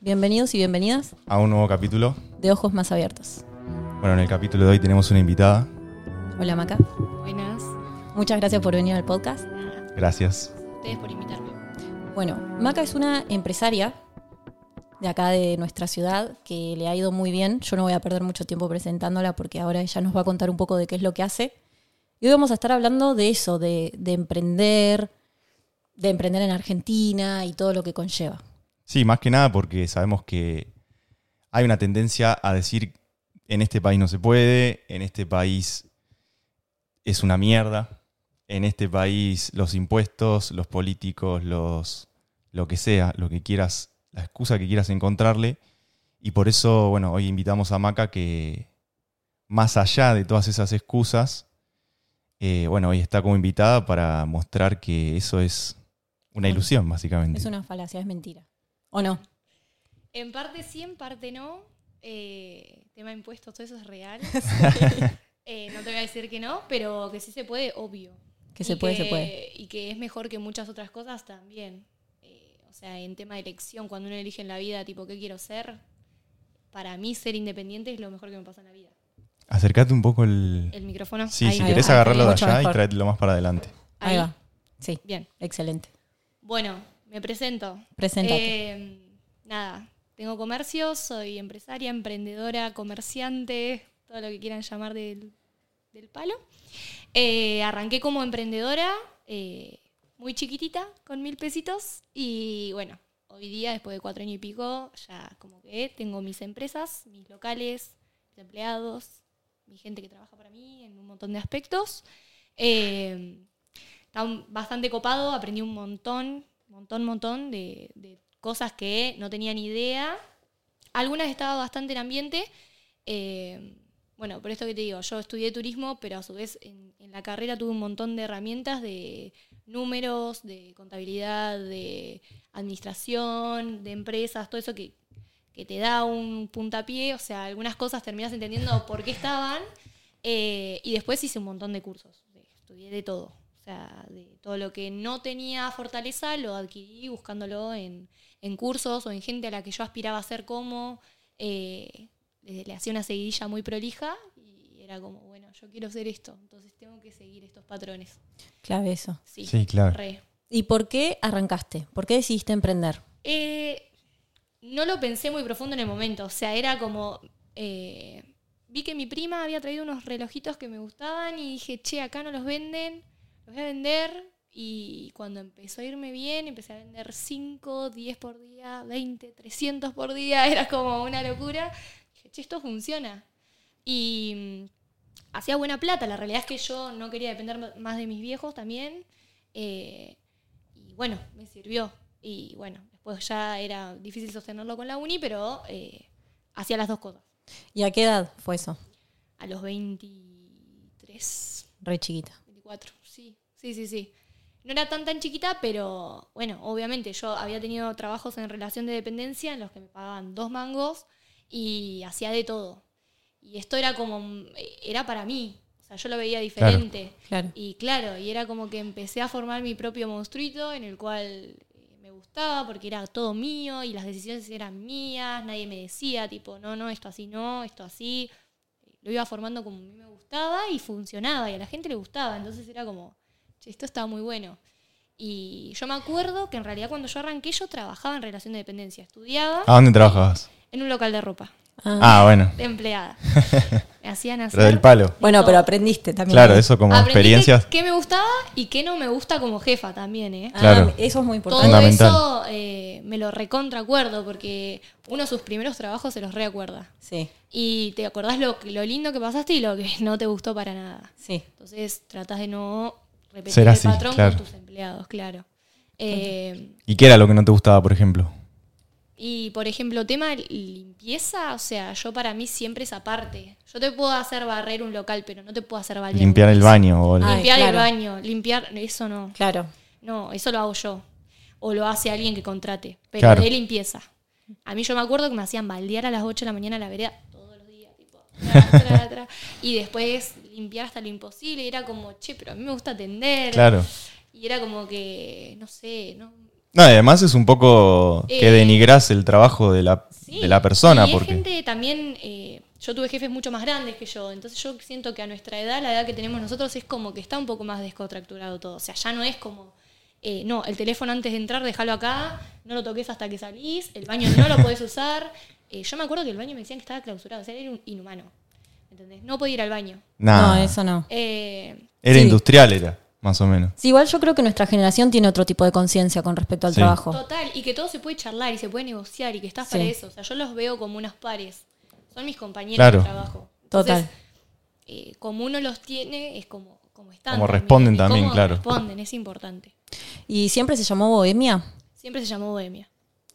Bienvenidos y bienvenidas a un nuevo capítulo. de Ojos Más Abiertos. Bueno, en el capítulo de hoy tenemos una invitada. Hola Maca, Buenas. muchas gracias por venir al podcast. Gracias. Ustedes por invitarme. Bueno, Maca es una empresaria de acá de nuestra ciudad que le ha ido muy bien. Yo no voy a perder mucho tiempo presentándola porque ahora ella nos va a contar un poco de qué es lo que hace. Y hoy vamos a estar hablando de eso, de, de emprender, de emprender en Argentina y todo lo que conlleva. Sí, más que nada porque sabemos que hay una tendencia a decir en este país no se puede, en este país es una mierda, en este país los impuestos, los políticos, los lo que sea, lo que quieras, la excusa que quieras encontrarle. Y por eso, bueno, hoy invitamos a Maca que más allá de todas esas excusas, eh, bueno, hoy está como invitada para mostrar que eso es una ilusión, básicamente. Es una falacia, es mentira. ¿O no? En parte sí, en parte no. Eh, tema impuestos, todo eso es real. Eh, no te voy a decir que no, pero que sí se puede, obvio. Que se Y puede, se puede. Y que es mejor que muchas otras cosas también. Eh, o sea, en tema de elección, cuando uno elige en la vida, tipo, ¿qué quiero ser? Para mí, ser independiente es lo mejor que me pasa en la vida. Acércate un poco el... El micrófono. Sí, ahí. si Ahí querés va, agarrarlo de allá mejor. y tráetelo más para adelante. Ahí, va. Sí, Bien. excelente. Bueno, me presento. Preséntate. Eh, nada, tengo comercio, soy empresaria, emprendedora, comerciante, todo lo que quieran llamar del, del palo. Eh, arranqué como emprendedora, eh, muy chiquitita, con mil pesitos. Y bueno, hoy día, después de cuatro años y pico, ya como que tengo mis empresas, mis locales, mis empleados, mi gente que trabaja para mí en un montón de aspectos. Eh, está bastante copado, aprendí un montón, montón, montón de, cosas que no tenía ni idea. Algunas estaba bastante en ambiente. eh, bueno, por esto que te digo, yo estudié turismo, pero a su vez en, la carrera tuve un montón de herramientas de números, de contabilidad, de administración, de empresas, todo eso que, te da un puntapié. O sea, algunas cosas terminas entendiendo por qué estaban. eh, y después hice un montón de cursos. Estudié de todo. O sea, de todo lo que no tenía fortaleza lo adquirí buscándolo en, en cursos o en gente a la que yo aspiraba a ser como. eh, le, hacía una seguidilla muy prolija y era como, bueno, yo quiero hacer esto, entonces tengo que seguir estos patrones. Clave eso. Sí, Sí, claro. re. ¿Y por qué arrancaste? ¿Por qué decidiste emprender? Eh, no lo pensé muy profundo en el momento. O sea, era como. eh, vi que mi prima había traído unos relojitos que me gustaban y dije, che, acá no los venden, los voy a vender. Y cuando empezó a irme bien, empecé a vender 5, 10 por día, 20, 300 por día. Era como una locura. Dije, che, esto funciona. Y mm, hacía buena plata. La realidad es que yo no quería depender más de mis viejos también. Eh, y bueno, me sirvió. Y bueno, después ya era difícil sostenerlo con la uni, pero eh, hacía las dos cosas. ¿Y a qué edad fue eso? A los 23, Re chiquita. 24, sí, sí, sí, sí. No era tan tan chiquita, pero bueno, obviamente yo había tenido trabajos en relación de dependencia en los que me pagaban dos mangos y hacía de todo. Y esto era como, era para mí, o sea, yo lo veía diferente. Claro. Y claro, y era como que empecé a formar mi propio monstruito en el cual eh, me gustaba porque era todo mío y las decisiones eran mías, nadie me decía tipo, no, no, esto así no, esto así. Lo iba formando como a mí me gustaba y funcionaba y a la gente le gustaba, entonces era como, "Che, esto estaba muy bueno. Y yo me acuerdo que en realidad cuando yo arranqué yo trabajaba en relación de dependencia, estudiaba ¿A dónde trabajabas? en un local de ropa, Ah, bueno. de empleada. Me hacían hacer... Pero del palo. Bueno, todo. pero aprendiste también. Claro, eso como Aprendí experiencias. qué- me gustaba y qué no me gusta como jefa también, ¿eh? Ah, Claro. eso es muy Todo importante. Fundamental. eso eh, me lo recontra acuerdo porque uno de sus primeros trabajos se los reacuerda. Sí, Y te acordás lo, lo lindo que pasaste y lo que no te gustó para nada. sí. Entonces tratás de no repetir Ser el así, patrón claro. con tus empleados, claro. Eh, ¿Y qué era lo que no te gustaba, por ejemplo? Y por ejemplo, tema limpieza, o sea, yo para mí siempre es aparte. Yo te puedo hacer barrer un local, pero no te puedo hacer bañar. Limpiar el baño o el- Ay, Limpiar claro. el baño, limpiar, eso no. Claro. No, eso lo hago yo. O lo hace alguien que contrate. Pero Claro. de limpieza. A mí yo me acuerdo que me hacían baldear a las 8 de la mañana a la vereda todos los días. Tipo, tra, tra, tra. y después limpiar hasta lo imposible. Y era como, che, pero a mí me gusta atender. Claro. Y era como que, no sé, no, No, además es un poco que Eh, denigras el trabajo de la, Sí, de la persona. Y porque gente también, eh, yo tuve jefes mucho más grandes que yo, entonces yo siento que a nuestra edad, la edad que tenemos nosotros, es como que está un poco más descontracturado todo. O sea, ya no es como, eh, no, el teléfono antes de entrar, déjalo acá, no lo toques hasta que salís, el baño no lo podés usar. Eh, yo me acuerdo que el baño me decían que estaba clausurado, o sea, era un inhumano. ¿Entendés? No podía ir al baño. Nah, No, eso no. Eh, era Sí. industrial, era, más o menos. Sí, igual yo creo que nuestra generación tiene otro tipo de conciencia con respecto al Sí. trabajo. Total, y que todo se puede charlar y se puede negociar y que estás Sí. para eso. O sea, yo los veo como unos pares. Son mis compañeros Claro. de trabajo. Total. Entonces, eh, como uno los tiene, es como, como están. Como responden y también, cómo claro. responden, es importante. ¿Y siempre se llamó Bohemia? Siempre se llamó Bohemia.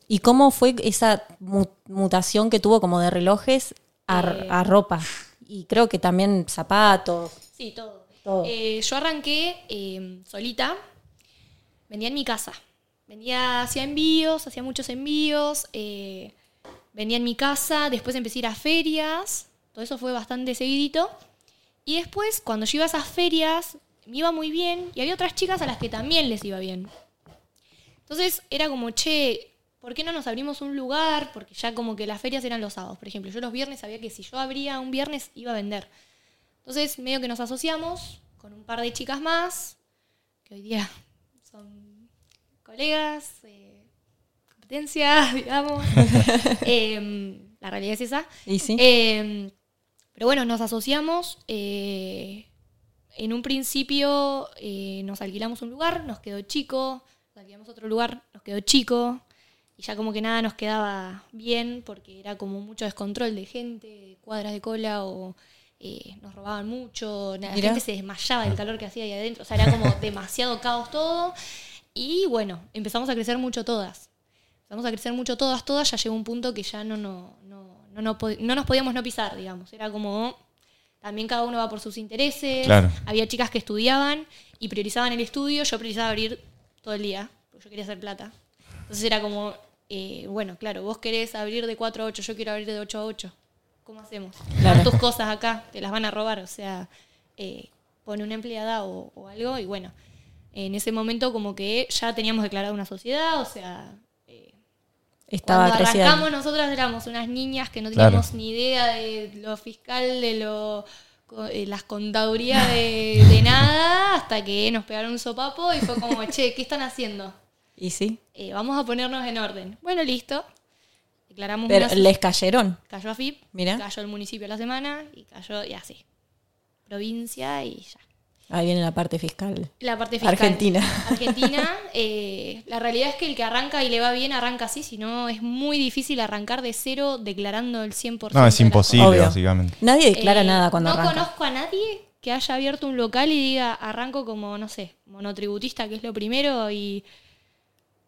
¿Y cómo fue esa mu- mutación que tuvo como de relojes a, Eh. a ropa? Y creo que también zapatos. Sí, todo. Eh, yo arranqué eh, solita, vendía en mi casa. Vendía, hacía envíos, hacía muchos envíos, eh, vendía en mi casa, después empecé a ir a ferias, todo eso fue bastante seguidito. Y después, cuando yo iba a esas ferias, me iba muy bien y había otras chicas a las que también les iba bien. Entonces era como, che, ¿por qué no nos abrimos un lugar? Porque ya como que las ferias eran los sábados, por ejemplo. Yo los viernes sabía que si yo abría un viernes iba a vender. Entonces, medio que nos asociamos con un par de chicas más, que hoy día son colegas, eh, competencia, digamos. Em, la realidad es esa. ¿Y sí? Em, pero bueno, nos asociamos. eh, en un principio eh, nos alquilamos un lugar, nos quedó chico. Nos alquilamos otro lugar, nos quedó chico. Y ya como que nada nos quedaba bien porque era como mucho descontrol de gente, de cuadras de cola o eh, nos robaban mucho. La Mirá. gente se desmayaba del calor que hacía ahí adentro. O sea, era como demasiado caos todo. Y bueno, empezamos a crecer mucho todas. Empezamos a crecer mucho todas, todas. Ya llegó un punto que ya no, no, no, no, no, no nos podíamos no pisar, digamos. Era como, también cada uno va por sus intereses. Claro. Había chicas que estudiaban y priorizaban el estudio. Yo priorizaba abrir todo el día, porque yo quería hacer plata. Entonces era como, eh, bueno, claro, vos querés abrir de 4 a 8, yo quiero abrir de 8 a 8. ¿Cómo hacemos? Claro. Tus cosas acá, te las van a robar. O sea, eh, pone una empleada o, o algo y bueno, en ese momento como que ya teníamos declarado una sociedad, o sea, eh, Estaba cuando arrancamos nosotras éramos unas niñas que no Claro. teníamos ni idea de lo fiscal, de lo eh, las contadurías de, de nada, hasta que nos pegaron un sopapo y fue como, che, ¿qué están haciendo? ¿Y sí? Eh, vamos a ponernos en orden. Bueno, listo. Declaramos Pero una les cayeron. Cayó AFIP, Mirá. cayó el municipio a la semana y cayó, y así. Provincia y ya. Ahí viene la parte fiscal. La parte fiscal. Argentina. Argentina. eh, la realidad es que el que arranca y le va bien, arranca así. Si no, es muy difícil arrancar de cero declarando el 100%. No, es imposible, Obvio. básicamente. Nadie declara Eh, nada cuando No arranca. conozco a nadie que haya abierto un local y diga, arranco como, no sé, monotributista, que es lo primero, y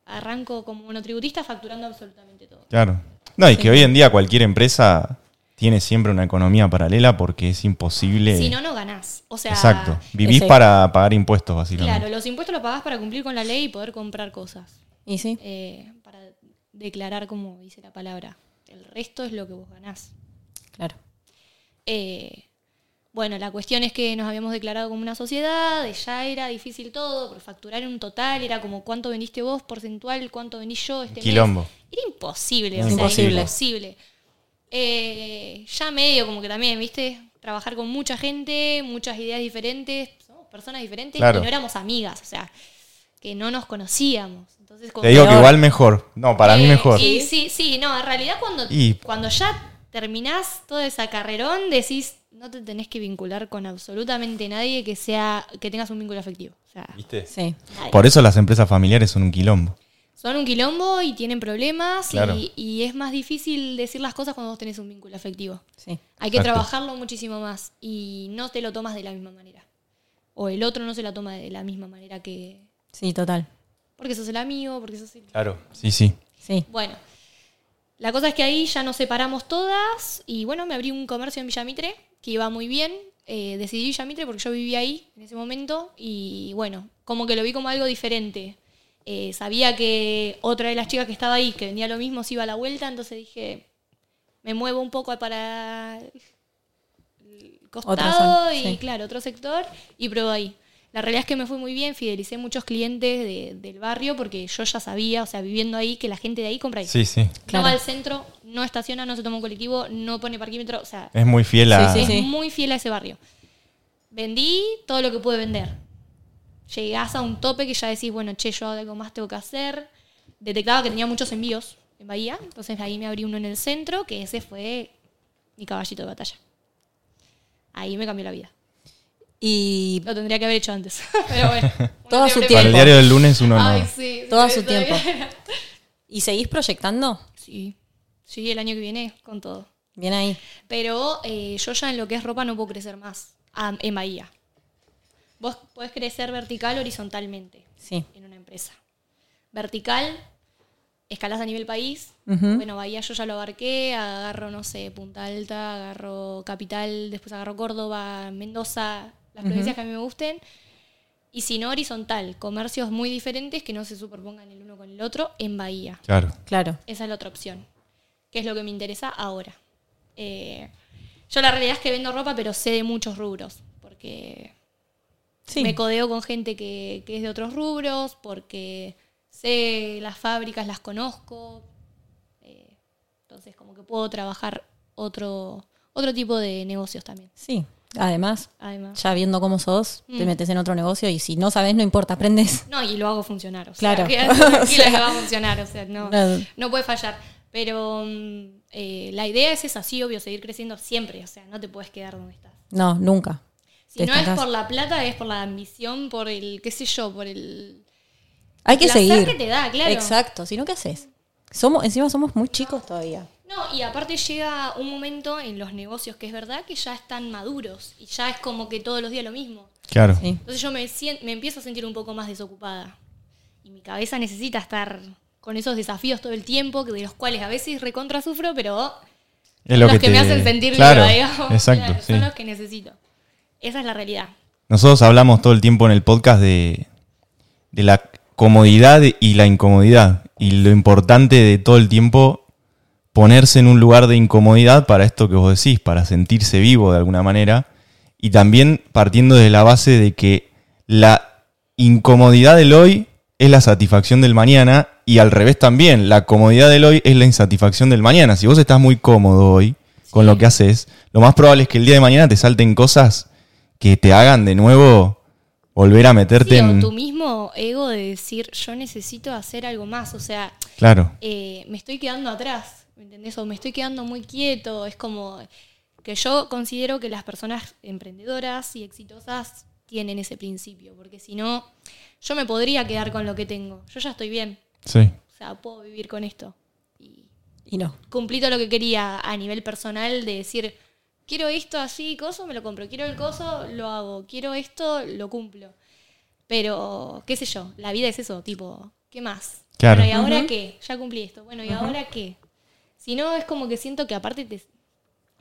arranco como monotributista facturando absolutamente todo. Claro. No, y que hoy en día cualquier empresa tiene siempre una economía paralela porque es imposible. Si no, no ganás. O sea, Exacto. Vivís Ese- para pagar impuestos, básicamente. Claro, los impuestos los pagás para cumplir con la ley y poder comprar cosas. ¿Y sí? eh, para declarar como dice la palabra. El resto es lo que vos ganás. Claro. Eh, bueno, la cuestión es que nos habíamos declarado como una sociedad, ya era difícil todo, por facturar un total, era como cuánto vendiste vos, porcentual, cuánto vendí yo este mes. Quilombo. Era imposible, o Imposible. sea, imposible. Eh, ya medio como que también, viste, trabajar con mucha gente, muchas ideas diferentes, somos personas diferentes Claro. y no éramos amigas, o sea, que no nos conocíamos. Entonces, como Te digo que igual mejor. No, para mí eh, mejor. y sí, sí, no, en realidad cuando, Y- cuando ya terminás toda esa carrerón, decís, no te tenés que vincular con absolutamente nadie que sea, que tengas un vínculo afectivo. O sea, ¿Viste? Sí. Por eso las empresas familiares son un quilombo. Son un quilombo y tienen problemas Claro. y, y es más difícil decir las cosas cuando vos tenés un vínculo afectivo. Sí. Hay que Exacto. trabajarlo muchísimo más y no te lo tomas de la misma manera. O el otro no se la toma de la misma manera que... Sí, total. Porque sos el amigo, porque sos el... Claro. Sí, sí. Sí. Bueno, la cosa es que ahí ya nos separamos todas y bueno, me abrí un comercio en Villamitre que iba muy bien. Eh, decidí Villamitre porque yo vivía ahí en ese momento y bueno, como que lo vi como algo diferente. Eh, sabía que otra de las chicas que estaba ahí, que vendía lo mismo, se iba a la vuelta, entonces dije, me muevo un poco para el costado zona, y sí. claro, otro sector y pruebo ahí. La realidad es que me fue muy bien, fidelicé muchos clientes de- del barrio porque yo ya sabía, o sea, viviendo ahí, que la gente de ahí compra ahí. Sí, sí. Claro. No va al centro, no estaciona, no se toma un colectivo, no pone parquímetro, o sea, Es muy fiel a. Sí, es sí. muy fiel a ese barrio. Vendí todo lo que pude vender. Llegás a un tope que ya decís, bueno, che, yo algo más tengo que hacer. Detectaba que tenía muchos envíos en Bahía, entonces ahí me abrí uno en el centro, que ese fue mi caballito de batalla. Ahí me cambió la vida. Y Lo tendría que haber hecho antes. Pero bueno. Todo a su siempre Para el tiempo. diario del lunes uno Ay, no. sí, Todo a sí, su tiempo. ¿Y seguís proyectando? Sí, sí, el año que viene con todo. Bien ahí. Pero eh, yo ya en lo que es ropa no puedo crecer más ah, en Bahía. Vos podés crecer vertical o horizontalmente Sí. en una empresa. Vertical, escalás a nivel país. Bueno, Bahía yo ya lo abarqué, agarro, no sé, Punta Alta, agarro Capital, después agarro Córdoba, Mendoza, las provincias que a mí me gusten. Y si no, horizontal, comercios muy diferentes que no se superpongan el uno con el otro en Bahía. Claro. Claro. Esa es la otra opción. Que es lo que me interesa ahora. Eh, yo la realidad es que vendo ropa, pero sé de muchos rubros. Porque Sí. me codeo con gente que, que es de otros rubros, porque sé las fábricas, las conozco. Eh, entonces, como que puedo trabajar otro, otro tipo de negocios también. Sí. Además, Además. ya viendo cómo sos, te Mm. metes en otro negocio y si no sabes, no importa, aprendes. No, y lo hago funcionar. O sea, Claro. tranquila O sea, que va a funcionar. O sea, no, no. no puede fallar. Pero mm, eh, la idea es esa, sí, obvio, seguir creciendo siempre. O sea, no te puedes quedar donde estás. No, nunca. Si Te no es por la plata, es por la ambición, por el, qué sé yo, por el... Hay que seguir. que te da, claro. Exacto. Si no, ¿qué haces? Somos, encima somos muy chicos todavía. No, y aparte llega un momento en los negocios que es verdad que ya están maduros y ya es como que todos los días lo mismo. Claro. Sí. Entonces yo me, me empiezo a sentir un poco más desocupada. Y mi cabeza necesita estar con esos desafíos todo el tiempo, que de los cuales a veces recontra sufro, pero Es son lo los que, que, te- me hacen sentir Claro. viva, digamos. Exacto. Claro, sí. Son los que necesito. Esa es la realidad. Nosotros hablamos todo el tiempo en el podcast de, de la comodidad y la incomodidad. Y lo importante de todo el tiempo ponerse en un lugar de incomodidad para esto que vos decís, para sentirse vivo de alguna manera. Y también partiendo de la base de que la incomodidad del hoy es la satisfacción del mañana y al revés también, la comodidad del hoy es la insatisfacción del mañana. Si vos estás muy cómodo hoy con lo que haces, lo más probable es que el día de mañana te salten cosas que te hagan de nuevo volver a meterte Sí, en... o tu mismo ego de decir, yo necesito hacer algo más. O sea, Claro, eh, me estoy quedando atrás, ¿me entendés? O me estoy quedando muy quieto. Es como que yo considero que las personas emprendedoras y exitosas tienen ese principio, porque si no, yo me podría quedar con lo que tengo. Yo ya estoy bien, sí. o sea, puedo vivir con esto. Y Y no. cumplí todo lo que quería a nivel personal de decir, quiero esto así, coso, me lo compro. Quiero el coso, lo hago. Quiero esto, lo cumplo. Pero, qué sé yo, la vida es eso, tipo, ¿qué más? Claro. Bueno, ¿y ahora qué? Ya cumplí esto. Bueno, ¿y ahora qué? Si no, es como que siento que aparte te-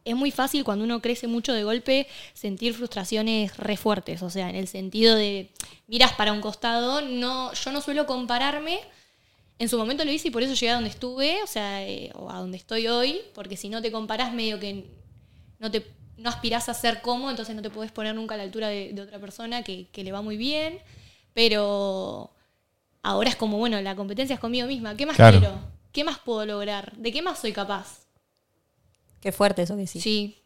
es muy fácil cuando uno crece mucho de golpe sentir frustraciones re fuertes. O sea, en el sentido de miras para un costado, no, yo no suelo compararme. En su momento lo hice y por eso llegué a donde estuve, o sea, eh, o a donde estoy hoy, porque si no te comparás medio que no te no aspirás a ser como, entonces no te puedes poner nunca a la altura de, de otra persona que, que le va muy bien. Pero ahora es como, bueno, la competencia es conmigo misma. ¿Qué más Claro. quiero? ¿Qué más puedo lograr? ¿De qué más soy capaz? Qué fuerte eso que sí. Sí,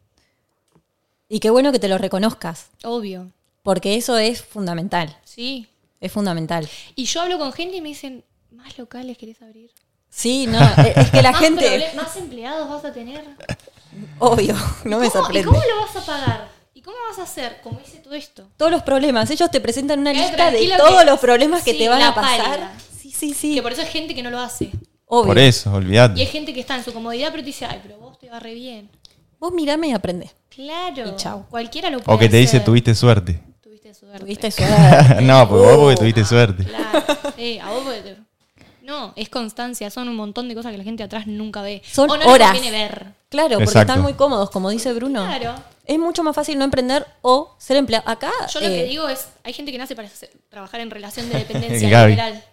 Y qué bueno que te lo reconozcas, obvio. porque eso es fundamental. Sí. Es fundamental. Y yo hablo con gente y me dicen, ¿más locales querés abrir? Sí, no, es es que la ¿Más gente, ¿Más empleados vas a tener? obvio, no me ¿Cómo- ¿Y sorprende. cómo lo vas a pagar? ¿Y cómo vas a hacer? ¿Cómo hice todo esto? Todos los problemas, ellos te presentan una lista de todos que- los problemas que sí, te van a pasar. pálida. Sí, sí, sí. Que por eso hay gente que no lo hace. Obvio. Por eso, Y hay olvidate. gente que está en su comodidad, pero te dice, ay, pero vos te va re bien. Vos mirame y aprende. Claro. Y chau. Cualquiera lo puede O que te dice, hacer. tuviste suerte. Tuviste suerte. Tuviste suerte. no, pues vos porque tuviste suerte. Claro. Sí, a vos porque te- No, es constancia. Son un montón de cosas que la gente atrás nunca ve. Son o no horas. les conviene ver. Claro, porque Exacto. están muy cómodos, como dice Bruno. Claro. Es mucho más fácil no emprender o ser empleado. Acá. Yo lo eh, que digo es, hay gente que nace para hacer- trabajar en relación de dependencia Gaby. liberal.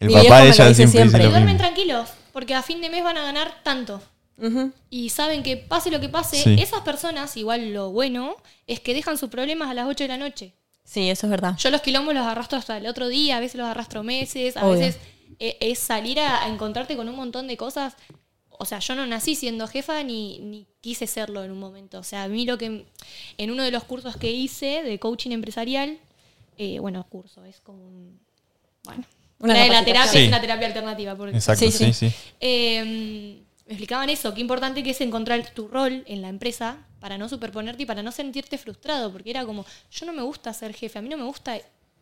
El Mi papá viejo de me lo ella dice siempre, siempre. Lo duermen mismo. tranquilos, porque a fin de mes van a ganar tanto. ujú. Y saben que pase lo que pase, Sí. esas personas, igual lo bueno, es que dejan sus problemas a las 8 de la noche. Sí, eso es verdad. Yo los quilombos los arrastro hasta el otro día, a veces los arrastro meses, a Obvio. veces eh, es salir a, a encontrarte con un montón de cosas. O sea, yo no nací siendo jefa ni, ni quise serlo en un momento. O sea, a mí lo que en uno de los cursos que hice de coaching empresarial, eh, bueno, curso, es como un... Bueno, Una la de la terapia Sí. es una terapia alternativa. Porque, Exacto, Sí, sí, sí. sí. eh, me explicaban eso, qué importante que es encontrar tu rol en la empresa para no superponerte y para no sentirte frustrado, porque era como, yo no me gusta ser jefe, a mí no me gusta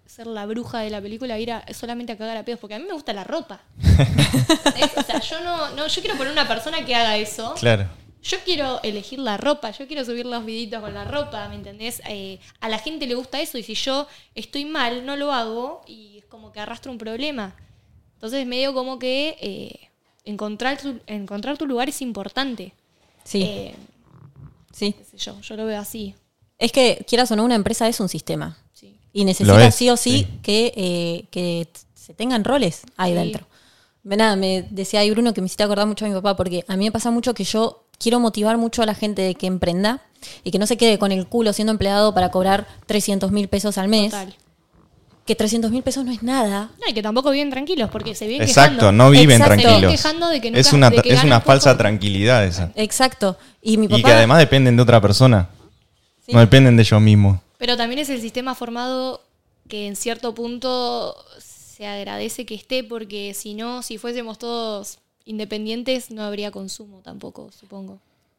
ser la bruja de la película e ir a- solamente a cagar a pedos, porque a mí me gusta la ropa. O sea, yo no, no, yo quiero poner una persona que haga eso. Claro. Yo quiero elegir la ropa, yo quiero subir los videitos con la ropa, ¿me entendés? Eh, a la gente le gusta eso y si yo estoy mal, no lo hago y como que arrastro un problema. Entonces medio como que eh, encontrar, tu, encontrar tu lugar es importante. Sí, Eh, sí. qué sé yo, yo lo veo así. Es que, quieras o no, una empresa es un sistema. Sí. Y necesita es, sí o sí, sí. Que, eh, que se tengan roles ahí Sí. dentro. Ve, Nada, me decía ahí Bruno que me hiciste acordar mucho a mi papá, porque a mí me pasa mucho que yo quiero motivar mucho a la gente de que emprenda y que no se quede con el culo siendo empleado para cobrar 300 mil pesos al mes. Total. Que 300 mil pesos no es nada. No, y que tampoco viven tranquilos porque se viven Exacto, quejando. no viven Exacto. tranquilos. Se viven quejando de que nunca- es una, de que es una poco. falsa tranquilidad esa. Exacto. Y mi papá. Y que además dependen de otra persona. Sí. No dependen de ellos mismos. Pero también es el sistema formado que en cierto punto se agradece que esté, porque si no, si fuésemos todos independientes, no habría consumo tampoco, supongo.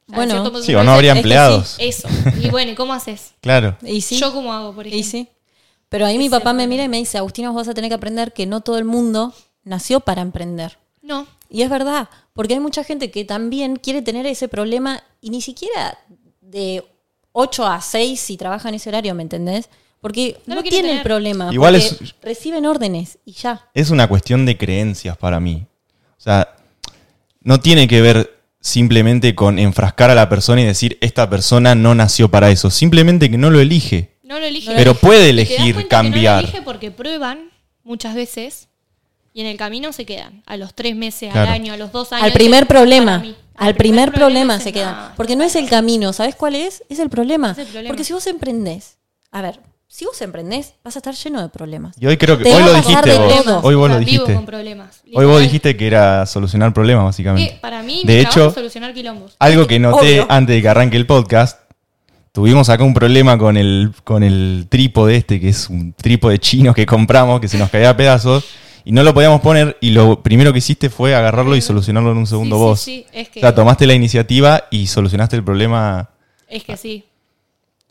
O sea, en Bueno. Sí, o no habría es que sí. empleados. Eso. Y bueno, ¿y cómo haces? Claro. Y sí. ¿Yo cómo hago, por Y sí. Pero ahí mi papá me mira y me dice, Agustina, vos vas a tener que aprender que no todo el mundo nació para emprender. No. Y es verdad, porque hay mucha gente que también quiere tener ese problema y ni siquiera de 8 a 6 si trabaja en ese horario, ¿me entendés? Porque No tiene el problema. Igual es- Reciben órdenes y ya. Es una cuestión de creencias para mí. O sea, no tiene que ver simplemente con enfrascar a la persona y decir, esta persona no nació para eso. Simplemente que no lo elige. No lo elige. Pero puede elegir cambiar. No lo elige porque prueban muchas veces y en el camino se quedan. A los tres meses, Claro. al año, a los dos años. Al primer dicen, "Para problema. mí". Al primer problema se quedan. "No, Porque no es el camino, ¿sabes cuál es? Es el problema. Es el problema. Porque si vos emprendés, a ver, si vos emprendés, vas a estar lleno de problemas. Y hoy creo que, Te hoy lo dijiste vos. Hoy vos O lo vivo dijiste. con problemas. Hoy vos dijiste que era solucionar problemas, básicamente. Eh, para mí, de mi trabajo hecho, es solucionar quilombos. algo que noté Obvio. antes de que arranque el podcast, tuvimos acá un problema con el, con el trípode este, que es un trípode chino que compramos, que se nos caía a pedazos, y no lo podíamos poner, y lo primero que hiciste fue agarrarlo y solucionarlo en un segundo Sí, vos. sí, es que- O sea, tomaste la iniciativa y solucionaste el problema. Es que sí.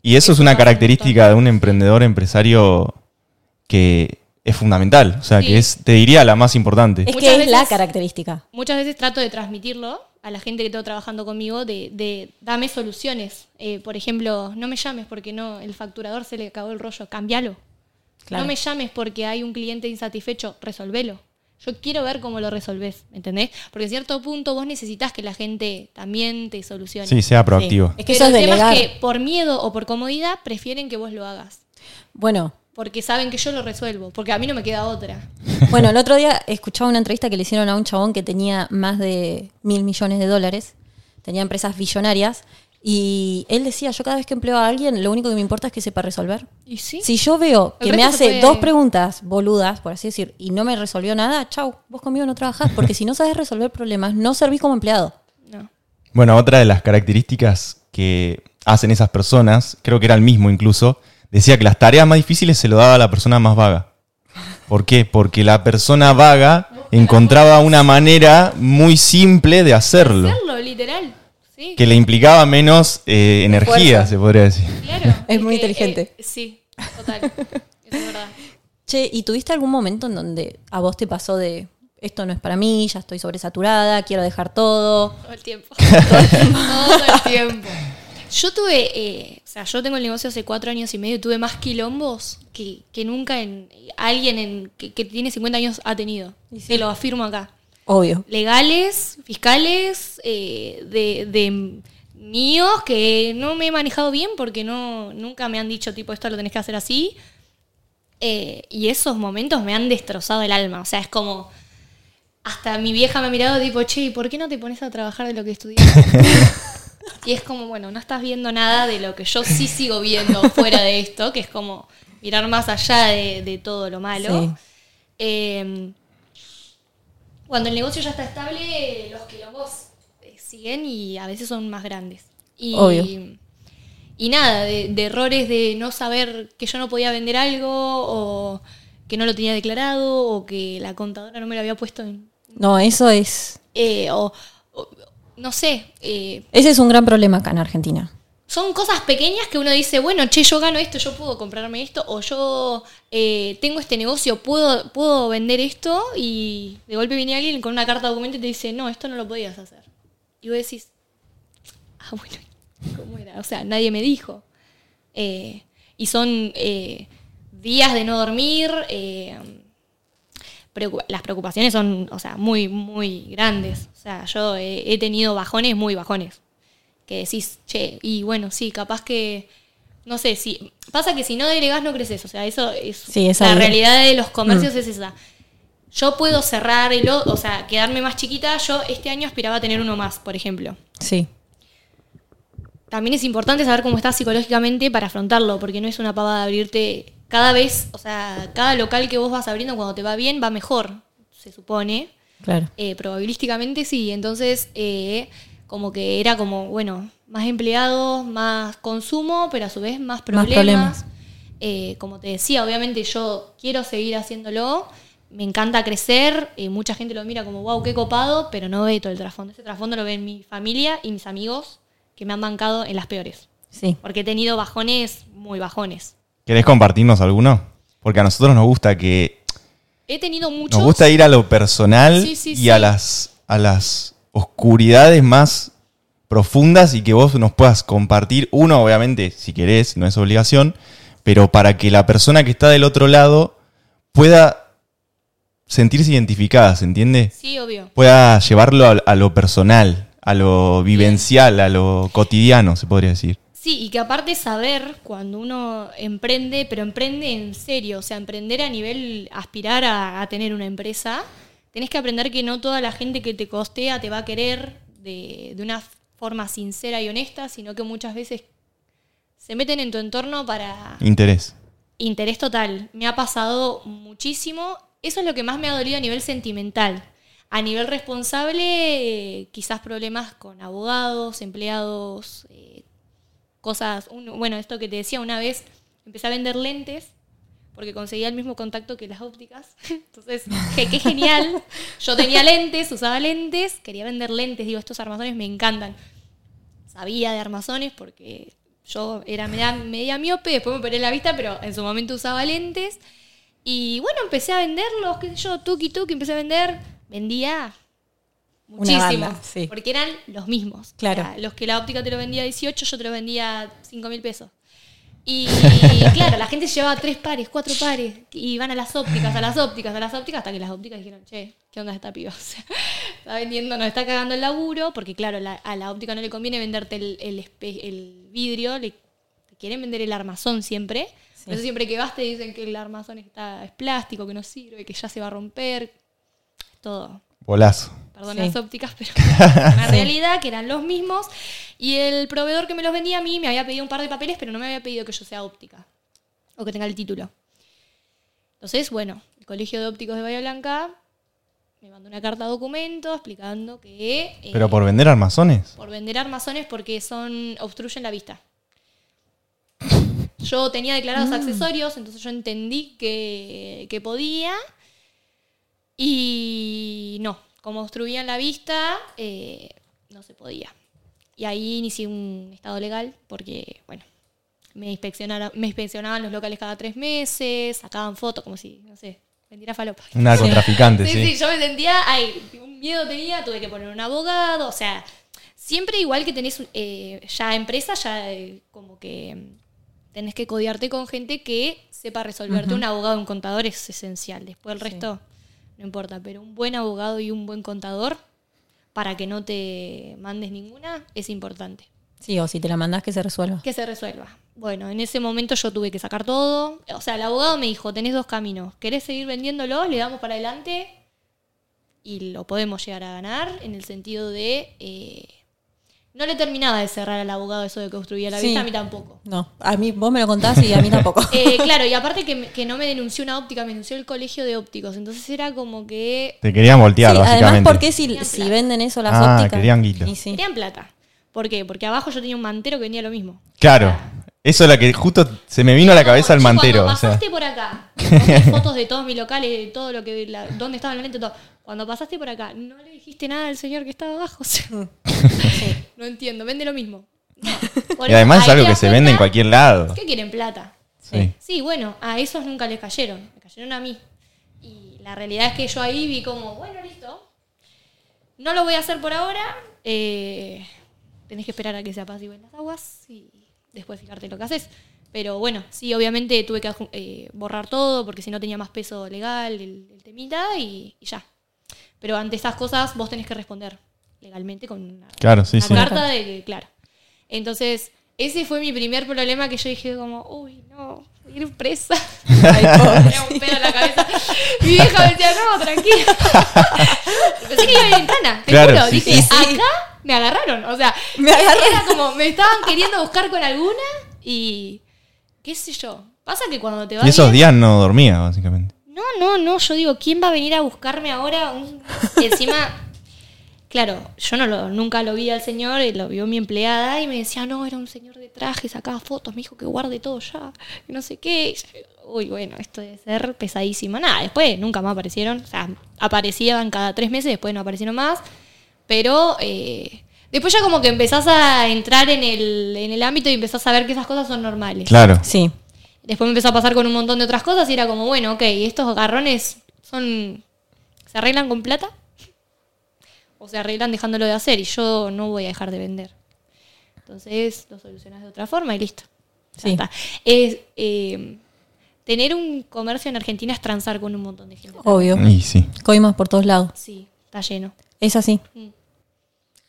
Y eso es una característica de un emprendedor empresario que es fundamental. O sea, Sí. que es, te diría, la más importante. Es Muchas que es la característica. Muchas veces trato de transmitirlo a la gente que tengo trabajando conmigo, de, de dame soluciones. Eh, por ejemplo, no me llames porque no el facturador se le acabó el rollo, cambialo. Claro. No me llames porque hay un cliente insatisfecho, resolvelo. Yo quiero ver cómo lo resolvés, ¿me ¿entendés? Porque en cierto punto vos necesitas que la gente también te solucione. Sí, sea proactivo. Sí. Es que Pero eso es el tema es que por miedo o por comodidad prefieren que vos lo hagas. Bueno, Porque saben que yo lo resuelvo, porque a mí no me queda otra. Bueno, el otro día escuchaba una entrevista que le hicieron a un chabón que tenía más de mil millones de dólares, tenía empresas billonarias, y él decía, yo cada vez que empleo a alguien, lo único que me importa es que sepa resolver. ¿Y sí? Si yo veo que me hace puede- dos preguntas boludas, por así decir, y no me resolvió nada, chau, vos conmigo no trabajás, porque si no sabes resolver problemas, no servís como empleado. No. Bueno, otra de las características que hacen esas personas, creo que era el mismo incluso, decía que las tareas más difíciles se lo daba a la persona más vaga. ¿Por qué? Porque la persona vaga encontraba una manera muy simple de hacerlo, Hacerlo, literal. Sí, que le implicaba menos eh, energía, se podría decir. claro. Es muy que, inteligente. eh, sí, total. Eso es verdad. Che, ¿y tuviste algún momento en donde a vos te pasó de, esto no es para mí, ya estoy sobresaturada, quiero dejar todo? Todo el tiempo. Todo el tiempo. Todo el tiempo. Yo tuve, eh, o sea, yo tengo el negocio hace cuatro años y medio y tuve más quilombos que, que nunca en, alguien en, que, que tiene 50 años ha tenido. Y sí. Te lo afirmo acá. Obvio. Legales, fiscales, eh, de, de míos que no me he manejado bien porque no nunca me han dicho tipo esto lo tenés que hacer así. Eh, y esos momentos me han destrozado el alma. O sea, es como. Hasta mi vieja me ha mirado tipo, che, ¿y ¿por qué no te pones a trabajar de lo que estudiaste? y es como, bueno, no estás viendo nada de lo que yo sí sigo viendo fuera de esto, que es como mirar más allá de, de todo lo malo. Sí. Eh, cuando el negocio ya está estable, los quilombos eh, siguen y a veces son más grandes. Y, Obvio. y nada, de, de errores de no saber que yo no podía vender algo o que no lo tenía declarado o que la contadora no me lo había puesto en... No, eso es. eh, o- no sé, eh, Ese es un gran problema acá en Argentina. son cosas pequeñas que uno dice, bueno, che, yo gano esto, yo puedo comprarme esto, o yo eh, tengo este negocio, puedo, puedo vender esto, y de golpe viene alguien con una carta de documento y te dice, no, esto no lo podías hacer. Y vos decís, ah, bueno, ¿cómo era? O sea, nadie me dijo. Eh, y son eh, días de no dormir, eh, las preocupaciones son, o sea, muy, muy grandes. O sea, yo he, he tenido bajones, muy bajones. Que decís, che, y bueno, sí, capaz que, no sé, si pasa que si no delegás no creces. O sea, eso es, Sí, la realidad de los comercios es esa. Yo puedo cerrar el, o sea, quedarme más chiquita. Yo este año aspiraba a tener uno más, por ejemplo. Sí. También es importante saber cómo estás psicológicamente para afrontarlo, porque no es una pavada abrirte cada vez, o sea, cada local que vos vas abriendo cuando te va bien va mejor, se supone. Claro. Eh, probabilísticamente sí, entonces eh, como que era como, bueno, más empleados, más consumo, pero a su vez más problemas. problemas. Eh, como te decía, obviamente yo quiero seguir haciéndolo, me encanta crecer, mucha gente lo mira como, wow, qué copado, pero no ve todo el trasfondo. Ese trasfondo lo ven mi familia y mis amigos que me han bancado en las peores, Sí. porque he tenido bajones, muy bajones. ¿Querés compartirnos alguno? Porque a nosotros nos gusta que He tenido muchos... nos gusta ir a lo personal Sí, sí, y sí. a las a las oscuridades más profundas y que vos nos puedas compartir uno, obviamente, si querés, no es obligación, pero para que la persona que está del otro lado pueda sentirse identificada, ¿se entiende? Sí, obvio. Pueda llevarlo a, a lo personal, a lo vivencial, a lo cotidiano, se podría decir. Sí, y que aparte saber cuando uno emprende, pero emprende en serio, o sea, emprender a nivel aspirar a, a tener una empresa, tenés que aprender que no toda la gente que te costea te va a querer de, de una forma sincera y honesta, sino que muchas veces se meten en tu entorno para Interés. interés total. Me ha pasado muchísimo. Eso es lo que más me ha dolido a nivel sentimental. A nivel responsable, eh, quizás problemas con abogados, empleados, eh, cosas. bueno, esto que te decía una vez, empecé a vender lentes porque conseguía el mismo contacto que las ópticas. Entonces, qué genial. Yo tenía lentes, usaba lentes, quería vender lentes. Digo, estos armazones me encantan. Sabía de armazones porque yo era media, media miope, después me operé la vista, pero en su momento usaba lentes. Y bueno, empecé a venderlos, qué sé yo, tuki tuki, empecé a vender. Vendía muchísimo. banda, sí. Porque eran los mismos. Claro. O sea, los que la óptica te lo vendía a 18, yo te lo vendía a 5 mil pesos. Y claro, la gente llevaba tres pares, cuatro pares, y van a las ópticas, a las ópticas, a las ópticas, hasta que las ópticas dijeron, che, ¿qué onda esta piba? O sea, está vendiendo, nos está cagando el laburo, porque claro, la- a la óptica no le conviene venderte el, el, espe- el vidrio, le te quieren vender el armazón siempre. Por eso siempre que vas te dicen que el armazón está, es plástico, que no sirve, que ya se va a romper. Todo Bolazo. Perdón Sí. las ópticas, pero una realidad que eran los mismos. Y el proveedor que me los vendía a mí me había pedido un par de papeles, pero no me había pedido que yo sea óptica o que tenga el título. Entonces, bueno, el Colegio de Ópticos de Bahía Blanca me mandó una carta de documento explicando que eh, Pero por vender armazones. por vender armazones porque son obstruyen la vista. Yo tenía declarados accesorios, entonces yo entendí que, que podía. Y no, como obstruían la vista, eh, no se podía. Y ahí inicié un estado legal porque, bueno, me inspeccionaron, me inspeccionaban los locales cada tres meses, sacaban fotos como si, no sé, vendiera falopa. Un narcotraficante, Sí, sí. sí, yo me sentía, ay, un miedo tenía, tuve que poner un abogado, o sea, siempre igual que tenés eh, ya empresa, ya eh, como que tenés que codiarte con gente que sepa resolverte. Un abogado, un contador es esencial, después el resto no importa, pero un buen abogado y un buen contador, para que no te mandes ninguna, es importante. Sí, o si te la mandás que se resuelva. Que se resuelva. Bueno, en ese momento yo tuve que sacar todo. O sea, el abogado me dijo, tenés dos caminos. ¿Querés seguir vendiéndolos? Le damos para adelante y lo podemos llegar a ganar en el sentido de... eh, No le terminaba de cerrar al abogado eso de que obstruía la Sí. vista, a mí tampoco. No, a mí vos me lo contás y a mí tampoco. Eh, claro, y aparte que, me- que no me denunció una óptica, me denunció el colegio de ópticos. Entonces era como que Te querían voltear, Sí, básicamente. además, ¿por qué si, si venden eso las Ah, ópticas? querían guita. Y sí. querían plata. ¿Por qué? Porque abajo yo tenía un mantero que vendía lo mismo. Claro. Eso es lo que justo se me vino a la cabeza el mantero. Cuando o sea. pasaste por acá, fotos de todos mis locales, de todo lo que, la, dónde estaba la lente, todo. Cuando pasaste por acá, no le dijiste nada al señor que estaba abajo. No entiendo, vende lo mismo. No. Y además es algo que se vende en cualquier lado. que quieren plata. Sí. Sí, bueno, a esos nunca les cayeron, me cayeron a mí. Y la realidad es que yo ahí vi como, bueno, listo, no lo voy a hacer por ahora, eh, tenés que esperar a que se apaciguen las aguas y después fijarte lo que haces. Pero bueno, sí, obviamente tuve que eh, borrar todo porque si no tenía más peso legal el, el temita y, y ya. Pero ante estas cosas vos tenés que responder legalmente con una, Claro, sí, una sí. carta de que, claro. Entonces, ese fue mi primer problema que yo dije como, uy, no, voy a ir presa. Tenía un pedo en la cabeza. Mi vieja me decía, no, tranquila. Pensé que iba a ir en cana, te Claro, juro. sí, Dije, sí. Acá me agarraron. O sea, Me agarraron. era como, me estaban queriendo buscar con alguna y qué sé yo. Pasa que cuando te va Y esos bien- días no dormía, básicamente. No, no, no, yo digo, ¿quién va a venir a buscarme ahora? Un- y encima, claro, yo no lo, nunca lo vi al señor, eh, lo vio mi empleada y me decía, no, era un señor de traje, sacaba fotos, me dijo que guarde todo ya, y no sé qué. Uy, bueno, esto debe ser pesadísimo. Nada, después nunca más aparecieron, o sea, aparecían cada tres meses, después no aparecieron más, pero... eh, Después ya como que empezás a entrar en el, en el ámbito y empezás a ver que esas cosas son normales. Claro. Sí. Después me empezó a pasar con un montón de otras cosas y era como, bueno, ok, estos garrones son. ¿Se arreglan con plata? O se arreglan dejándolo de hacer y yo no voy a dejar de vender. Entonces lo solucionas de otra forma y listo. Ya Sí. está. Es, eh, tener un comercio en Argentina es transar con un montón de gente. Obvio. Y sí. Coimas por todos lados. Sí, está lleno. Es así. Mm.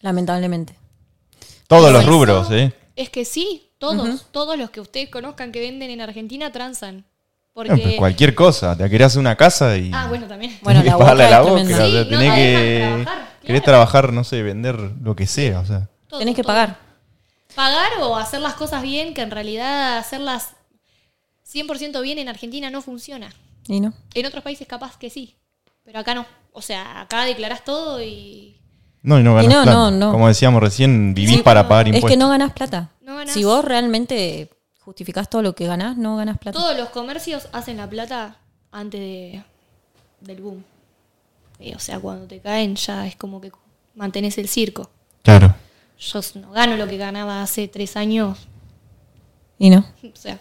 Lamentablemente. Todos Pero los eso- rubros, ¿eh? Es que sí, todos, todos los que ustedes conozcan que venden en Argentina transan. Bueno, pues Porque. cualquier cosa. Te querés hacer una casa y. Ah, bueno, también. Bueno, la boca la boca. tremenda. o sea, Sí, no tenés que. trabajar, Querés trabajar, no sé, vender lo que sea. O sea. Todo, Tenés que todo. pagar. pagar o hacer las cosas bien, que en realidad hacerlas 100% bien en Argentina no funciona. ¿Y no? En otros países capaz que sí, pero acá no. O sea, acá declarás todo y No, y no ganas no, plata. no, no. Como decíamos recién, vivís Sí, para pagar Es impuestos. que no ganás plata. No ganás. Si vos realmente justificás todo lo que ganás, no ganás plata. todos los comercios hacen la plata antes de, del boom. Eh, o sea, cuando te caen ya es como que mantenés el circo. Claro. Yo no gano lo que ganaba hace tres años. Y no. O sea,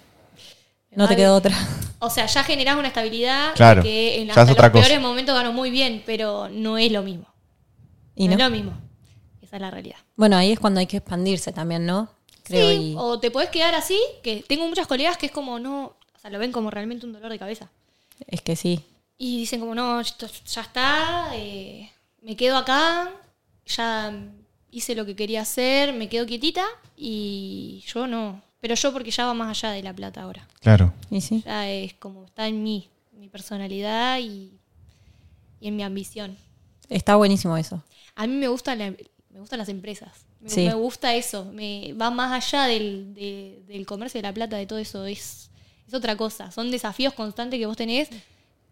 No te quedó otra. O sea, ya generás una estabilidad Claro, que en ya hasta es otra los cosa. peores momentos gano muy bien, pero no es lo mismo. Y no, no. es lo mismo. Esa es la realidad. Bueno, ahí es cuando hay que expandirse también, ¿no? Creo sí, y... o te podés quedar así, que tengo muchas colegas que es como, no, o sea, lo ven como realmente un dolor de cabeza. Es que sí. Y dicen como, no, esto ya está, eh, me quedo acá, ya hice lo que quería hacer, me quedo quietita y yo no. Pero yo porque ya va más allá de la plata ahora. Claro. Y sí. Ya es como está en mí, mi personalidad y, y en mi ambición. Está buenísimo eso. A mí me gustan, la- me gustan las empresas. Me, Sí. me gusta eso. Me, va más allá del, de- del comercio de la plata, de todo eso. Es, es otra cosa. Son desafíos constantes que vos tenés.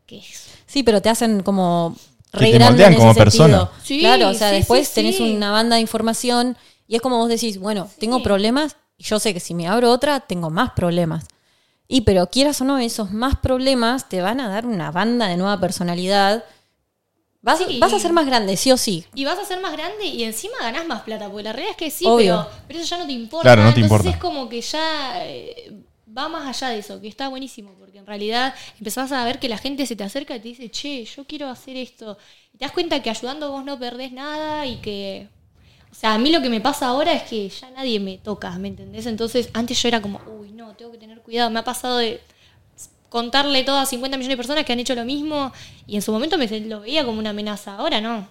Que es, Sí, pero te hacen como Que re te grande moldean en como ese persona. sentido. Sí, claro, o sea, sí, después sí, tenés una banda de información y es como vos decís, bueno, tengo problemas y yo sé que si me abro otra tengo más problemas. Y pero quieras o no, esos más problemas te van a dar una banda de nueva personalidad. Vas, Sí. vas a ser más grande, sí o sí. y vas a ser más grande y encima ganás más plata. Porque la realidad es que sí, Obvio. pero, pero eso ya no te importa. Claro, no te Entonces importa. es como que ya eh, va más allá de eso, que está buenísimo. Porque en realidad empezás a ver que la gente se te acerca y te dice, che, yo quiero hacer esto. Y te das cuenta que ayudando vos no perdés nada y que O sea, a mí lo que me pasa ahora es que ya nadie me toca, ¿me entendés? Entonces, antes yo era como, uy, no, tengo que tener cuidado. Me ha pasado de contarle todo a 50 millones de personas que han hecho lo mismo y en su momento me lo veía como una amenaza. Ahora no.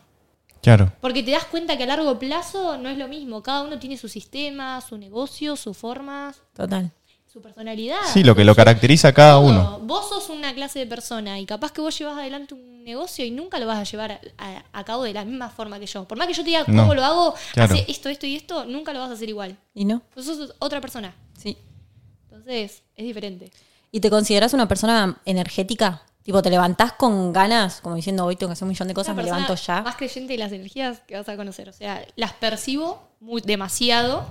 Claro. Porque te das cuenta que a largo plazo no es lo mismo. Cada uno tiene su sistema, su negocio, sus formas. Total. su personalidad. Sí, lo que lo caracteriza a cada todo. uno. Vos sos una clase de persona y capaz que vos llevas adelante un negocio y nunca lo vas a llevar a, a- a cabo de la misma forma que yo. Por más que yo te diga No. cómo lo hago, Claro. hace esto, esto y esto, nunca lo vas a hacer igual. ¿Y no? Vos sos otra persona. Sí. Entonces, es diferente. ¿Y te consideras una persona energética? Tipo, ¿te levantás con ganas? Como diciendo, hoy tengo que hacer un millón de cosas, Una me levanto ya. Más creyente de las energías que vas a conocer. O sea, las percibo muy, demasiado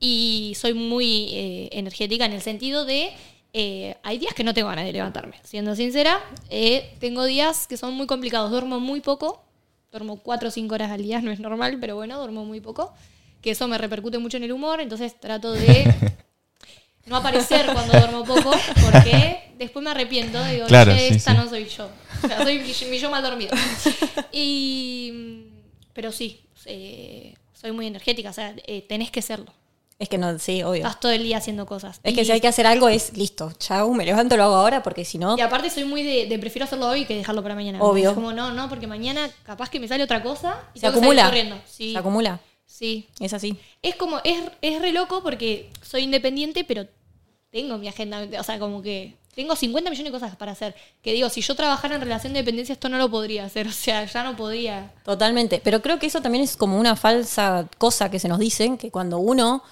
y soy muy eh, energética en el sentido de. eh, hay días que no tengo ganas de levantarme. Siendo sincera, eh, tengo días que son muy complicados. Duermo muy poco. Duermo 4 o 5 horas al día, no es normal, pero bueno, duermo muy poco. Que eso me repercute mucho en el humor, entonces trato de no aparecer cuando duermo poco, porque después me arrepiento. Digo, Claro, "Che, sí, esta sí. no soy yo. O sea, soy mi, mi yo mal dormido. Y, pero sí, eh, soy muy energética, o sea, eh, tenés que serlo. Es que no, sí, obvio. Estás todo el día haciendo cosas. Es que si hay que hacer algo es listo. Chau, me levanto, lo hago ahora porque si no. Y aparte soy muy de, de prefiero hacerlo hoy que dejarlo para mañana. Obvio. Es como, no, no, porque mañana capaz que me sale otra cosa y Se tengo que salir acumula. corriendo. Sí, Se acumula. sí. Es así. Es como, es, es re loco porque soy independiente, pero tengo mi agenda. O sea, como que tengo 50 millones de cosas para hacer. Que digo, si yo trabajara en relación de dependencia, esto no lo podría hacer. O sea, ya no podría. Totalmente. Pero creo que eso también es como una falsa cosa que se nos dicen, que cuando uno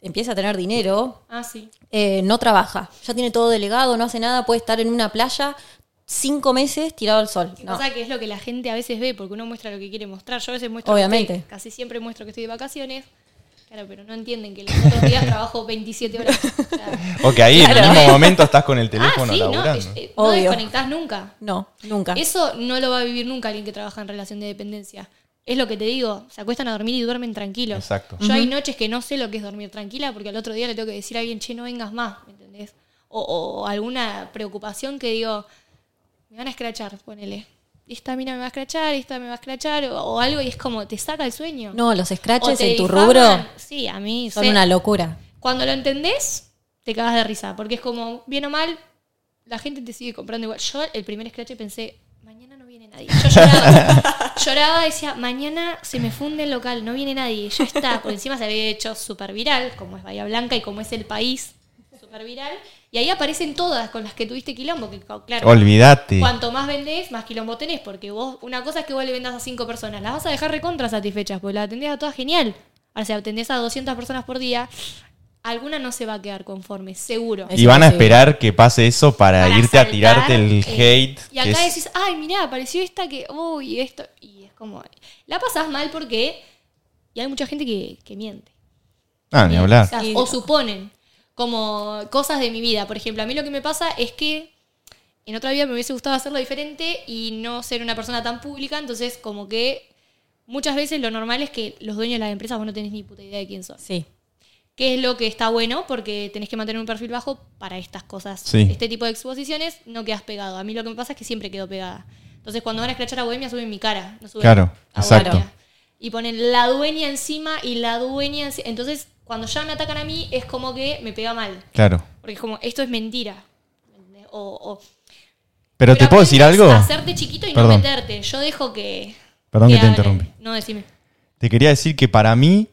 empieza a tener dinero, Ah, sí. eh, no trabaja. Ya tiene todo delegado, no hace nada, puede estar en una playa cinco meses tirado al sol. No. pasa que es lo que la gente a veces ve, porque uno muestra lo que quiere mostrar. Yo a veces muestro. Obviamente. que casi siempre muestro que estoy de vacaciones. Claro, pero no entienden que los otros días trabajo 27 horas. O que ahí en el mismo momento estás con el teléfono ah, sí, no, laburando. eh, no Obvio. desconectás nunca. No, nunca. Eso no lo va a vivir nunca alguien que trabaja en relación de dependencia. Es lo que te digo, se acuestan a dormir y duermen tranquilos. Exacto. Yo hay noches que no sé lo que es dormir tranquila porque al otro día le tengo que decir a alguien, che, no vengas más, ¿me entendés? O, o alguna preocupación que digo, me van a escrachar, ponele. Esta mina me va a escrachar, esta me va a escrachar, o, o algo, y es como, te saca el sueño. No, los te en tu difaman. rubro Sí, a mí son sé- una locura. cuando lo entendés, te cagas de risa, porque es como, bien o mal, la gente te sigue comprando igual. Yo el primer scratch pensé, mañana no viene nadie. Yo lloraba, lloraba, decía, mañana se me funde el local, no viene nadie, ya está. Por encima se había hecho súper viral, como es Bahía Blanca y como es el país, súper viral. Y ahí aparecen todas con las que tuviste quilombo, que claro. Olvídate. Cuanto más vendés, más quilombo tenés, porque vos, una cosa es que vos le vendas a cinco personas, las vas a dejar recontra satisfechas, porque la atendés a todas genial. Ahora, si atendés a 200 personas por día, alguna no se va a quedar conforme, seguro. Y van a esperar que pase eso para, Para irte a tirarte el eh, hate. Y acá es- decís, ay, mirá, apareció esta que, uy, esto. Y es como, la pasás mal porque. Y hay mucha gente que, que miente. Ah, ni O, hablar. sea, Y- o suponen como cosas de mi vida. Por ejemplo, a mí lo que me pasa es que en otra vida me hubiese gustado hacerlo diferente y no ser una persona tan pública. Entonces, como que muchas veces lo normal es que los dueños de las empresas vos no tenés ni puta idea de quién son. Sí. Que es lo que está bueno porque tenés que mantener un perfil bajo para estas cosas. Sí. Este tipo de exposiciones no quedas pegado. A mí lo que me pasa es que siempre quedo pegada. Entonces cuando van a escrachar a Bohemia suben mi cara. No suben Claro, a exacto. Bohemia. Y ponen la dueña encima y la dueña enci- Entonces cuando ya me atacan a mí es como que me pega mal. Claro. Porque es como, esto es mentira. O, o- Pero, te puedo decir algo. hacerte chiquito y Perdón. no meterte. Yo dejo que... Perdón que te interrumpí. No, decime. Te quería decir que para mí,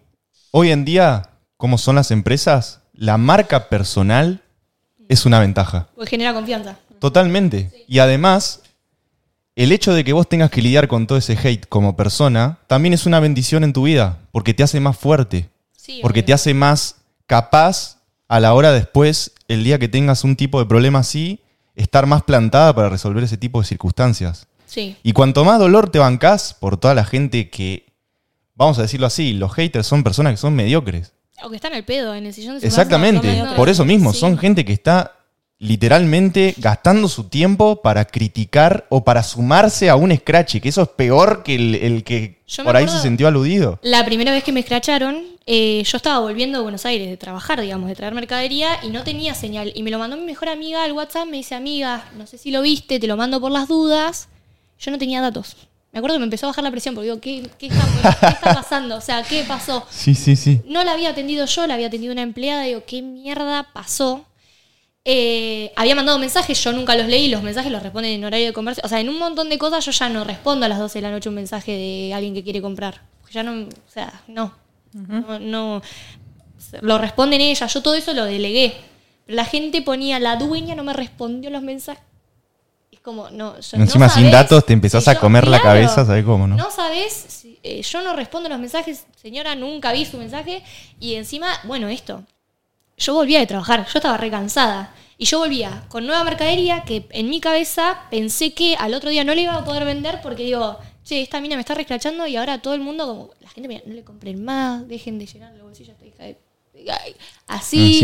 hoy en día, como son las empresas, la marca personal es una ventaja. Porque genera confianza. Totalmente. Y además, el hecho de que vos tengas que lidiar con todo ese hate como persona, también es una bendición en tu vida, porque te hace más fuerte, Sí, porque obvio. te hace más capaz a la hora después, el día que tengas un tipo de problema así, estar más plantada para resolver ese tipo de circunstancias. Sí. Y cuanto más dolor te bancás por toda la gente que, vamos a decirlo así, los haters son personas que son mediocres. O que están al pedo en el sillón de su Exactamente, casa, por eso mismo, Sí. son gente que está literalmente gastando su tiempo para criticar o para sumarse a un scratch, que eso es peor que el, el que Yo por ahí se sintió aludido. La primera vez que me escracharon, eh, yo estaba volviendo de Buenos Aires de trabajar, digamos, de traer mercadería y no tenía señal. Y me lo mandó mi mejor amiga al WhatsApp, me dice, amiga, no sé si lo viste, te lo mando por las dudas. Yo no tenía datos. Me acuerdo que me empezó a bajar la presión porque digo, ¿qué, qué está, qué está pasando? O sea, ¿qué pasó? Sí, sí, sí. No la había atendido yo, la había atendido una empleada. Digo, ¿qué mierda pasó? Eh, había mandado mensajes, yo nunca los leí, los mensajes los responden en horario de comercio. O sea, en un montón de cosas yo ya no respondo a las 12 de la noche un mensaje de alguien que quiere comprar. Porque ya no, o sea, no. no, no- lo responden ellas, yo todo eso lo delegué. La gente ponía, la dueña no me respondió los mensajes. Es como, no, yo Encima no sin datos te empezás si a yo- comer la claro, cabeza, ¿sabes cómo, no? No sabes, eh, yo no respondo los mensajes, señora, nunca vi su mensaje. Y encima, bueno, esto. Yo volvía de trabajar, yo estaba recansada. Y yo volvía con nueva mercadería que en mi cabeza pensé que al otro día no le iba a poder vender porque digo, che, esta mina me está resclachando y ahora todo el mundo, como, la gente, mira, no le compren más, dejen de llenar los bolsillos a esta hija de. Ay, Así.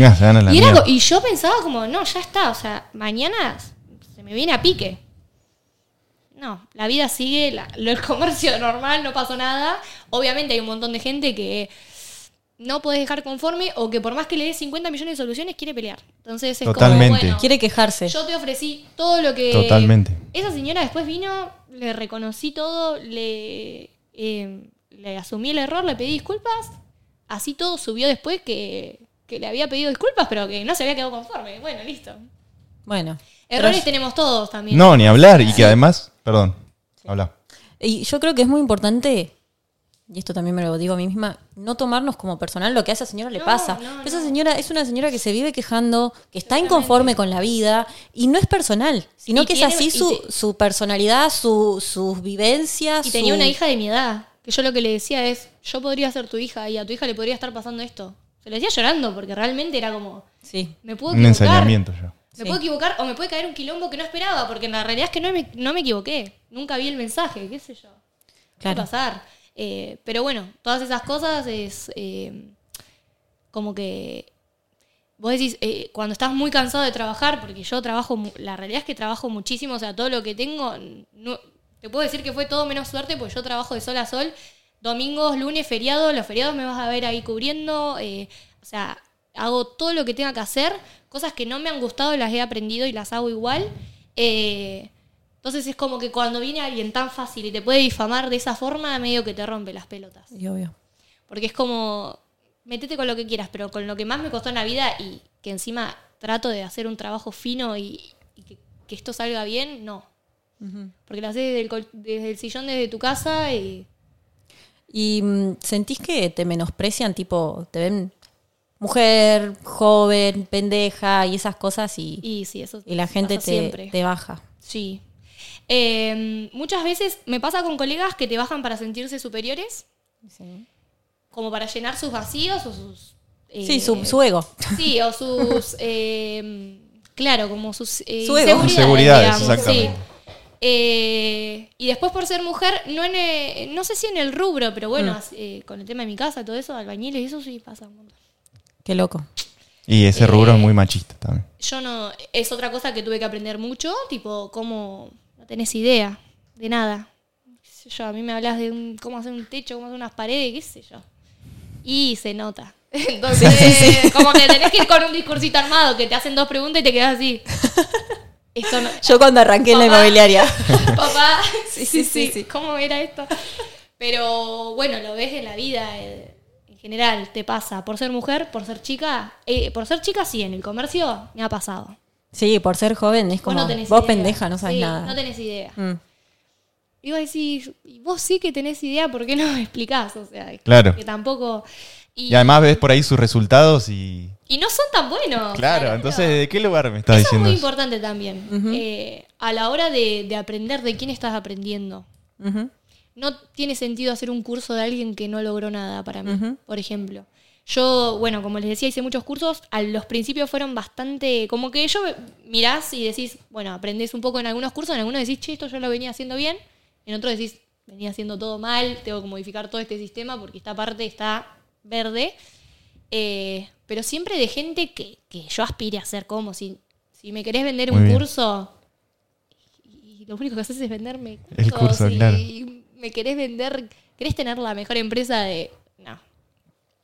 Y, era y yo pensaba como, no, ya está, o sea, mañana se me viene a pique. No, la vida sigue, la- el comercio normal, no pasó nada. Obviamente hay un montón de gente que no podés dejar conforme o que por más que le des 50 millones de soluciones quiere pelear. Entonces es Totalmente. como, bueno, Quiere quejarse. yo te ofrecí todo lo que... Totalmente. Esa señora después vino, le reconocí todo, le, eh, le asumí el error, le pedí disculpas. Así todo subió después que, que le había pedido disculpas, pero que no se había quedado conforme. Bueno, listo. Bueno. Errores tenemos todos también. No, ni hablar. Y que además, perdón, habla. Y yo creo que es muy importante, y esto también me lo digo a mí misma, no tomarnos como personal lo que a esa señora le No, pasa. no, esa no. señora es una señora que se vive quejando, que está inconforme con la vida, y no es personal, sino Y que tiene- es así su, te- su personalidad, su- sus vivencias. Y tenía su- una hija de mi edad, que yo lo que le decía es, yo podría ser tu hija y a tu hija le podría estar pasando esto. Se lo decía llorando, porque realmente era como, Sí. me puedo Un equivocar. ensañamiento ya. Me Sí. puedo equivocar o me puede caer un quilombo que no esperaba, porque en la realidad es que no me, no me equivoqué. Nunca vi el mensaje, qué sé yo. Puede Claro. pasar. Eh, pero bueno, todas esas cosas es eh, como que vos decís, eh, cuando estás muy cansado de trabajar, porque yo trabajo, la realidad es que trabajo muchísimo, o sea, todo lo que tengo, no- te puedo decir que fue todo menos suerte, porque yo trabajo de sol a sol, domingos, lunes, feriados, los feriados me vas a ver ahí cubriendo, o sea, hago todo lo que tenga que hacer, cosas que no me han gustado las he aprendido y las hago igual. Entonces es como que cuando viene alguien tan fácil y te puede difamar de esa forma, medio que te rompe las pelotas. Y obvio. Porque es como, metete con lo que quieras, pero con lo que más me costó en la vida y que encima trato de hacer un trabajo fino y, y que, que esto salga bien, no. Porque lo haces desde el, col- desde el sillón, desde tu casa y... ¿Y mm, sentís que te menosprecian, tipo, te ven mujer, joven, pendeja y esas cosas y, Y sí, eso y la gente pasa te, siempre. te baja? Sí. Eh, muchas veces me pasa con colegas que te bajan para sentirse superiores, Sí, como para llenar sus vacíos o sus... eh, sí su, su ego. Sí, o sus. eh, claro, como sus. eh, Su ego. digamos, exactamente. sí. Eh, y después por ser mujer, no, en, eh, no sé si en el rubro, pero bueno, Mm. eh, con el tema de mi casa, todo eso, albañiles y eso sí pasa un montón. Qué loco. Y ese Eh, rubro es muy machista también. Yo no. Es otra cosa que tuve que aprender mucho, tipo, cómo. Tenés idea de nada. Qué sé yo, a mí me hablas de un- cómo hacer un techo, cómo hacer unas paredes, qué sé yo. Y se nota. Entonces, como que tenés que ir con un discursito armado, que te hacen dos preguntas y te quedas así. Esto no. Yo cuando arranqué en la inmobiliaria. Papá, Sí, sí, sí, sí, sí, sí. ¿Cómo era esto? Pero bueno, lo ves en la vida eh, en general, te pasa. Por ser mujer, por ser chica. eh, por ser chica, sí, en el comercio me ha pasado. Sí, por ser joven es Vos como, no tenés vos pendeja, no sabes Sí, nada. No tenés idea. Mm. Y vos decís, vos sí que tenés idea, ¿por qué no me explicás? O sea, Claro. que tampoco. Y, Y además ves por ahí sus resultados y... y no son tan buenos. Claro, entonces, ¿de qué lugar me estás Eso es diciendo muy eso? importante también. Eh, a la hora de, de aprender de quién estás aprendiendo. No tiene sentido hacer un curso de alguien que no logró nada para mí, por ejemplo. Yo, bueno, como les decía, hice muchos cursos. A los principios fueron bastante. Como que yo mirás y decís, bueno, aprendés un poco en algunos cursos, en algunos decís, che, esto yo lo venía haciendo bien. En otros decís, venía haciendo todo mal, tengo que modificar todo este sistema porque esta parte está verde. Eh, pero siempre de gente que, que yo aspire a ser como si, si me querés vender Muy un bien. curso y lo único que haces es venderme El curso, y, claro. y me querés vender, querés tener la mejor empresa de...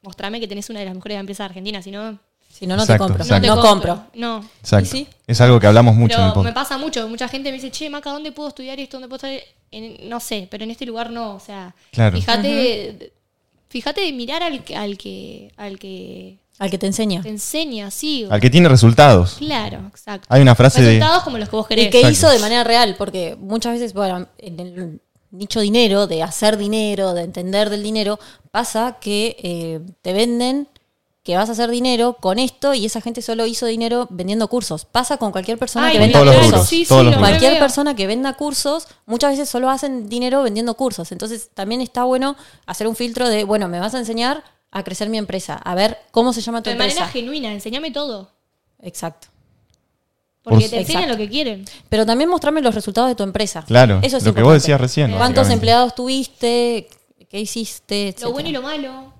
Mostrame que tenés una de las mejores empresas de Argentina, si no, Si no, no Exacto, te compro. exacto. no te compro. No. Exacto. Es algo que hablamos mucho en el Pero me pasa mucho, mucha gente me dice, che, Maca, ¿dónde puedo estudiar esto? ¿Dónde puedo estudiar? En- no sé, pero en este lugar no, o sea, Claro. fíjate, fíjate de mirar al, que- al que al que Al que te enseña. te enseña, sí. Al que tiene resultados. Claro, exacto. Hay una frase de... Resultados como los que vos querés. Y que Exacto. hizo de manera real, porque muchas veces, bueno, en el nicho dinero, de hacer dinero, de entender del dinero, pasa que eh, te venden que vas a hacer dinero con esto y esa gente solo hizo dinero vendiendo cursos. Pasa con cualquier persona Ay, que venda cursos. rubros, Sí, sí, rubros. Cualquier veo. persona que venda cursos, muchas veces solo hacen dinero vendiendo cursos. Entonces también está bueno hacer un filtro de, bueno, me vas a enseñar a crecer mi empresa, a ver cómo se llama tu de manera empresa. genuina, enséñame todo. Exacto. Porque Por- te enseñan lo que quieren. Pero también mostrarme los resultados de tu empresa. Claro, Eso es lo que vos decías recién. ¿Cuántos empleados tuviste? ¿Qué hiciste? Lo bueno y lo malo.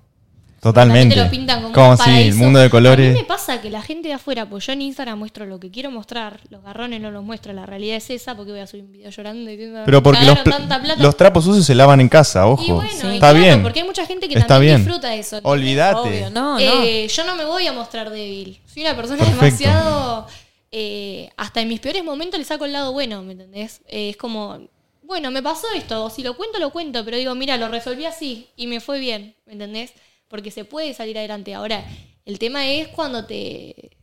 Totalmente. Te lo pintan como, Como un si paraíso. el mundo de A mí colores. me pasa que la gente de afuera, pues yo en Instagram muestro lo que quiero mostrar, los garrones no los muestro, la realidad es esa, porque voy a subir un video llorando y diciendo, Pero porque "Me los, tanta plata". los trapos sucios se lavan en casa, ojo. y bueno, y Está claro, bien. porque hay mucha gente que Está también bien. disfruta de eso. Olvídate. Obvio, no, no. Eh, yo no me voy a mostrar débil. Soy una persona Perfecto. demasiado. Eh, hasta en mis peores momentos le saco el lado bueno, ¿me entendés? Eh, es como, bueno, me pasó esto. Si lo cuento, lo cuento. Pero digo, mira, lo resolví así y me fue bien, ¿me entendés? Porque se puede salir adelante. Ahora, el tema es cuando te,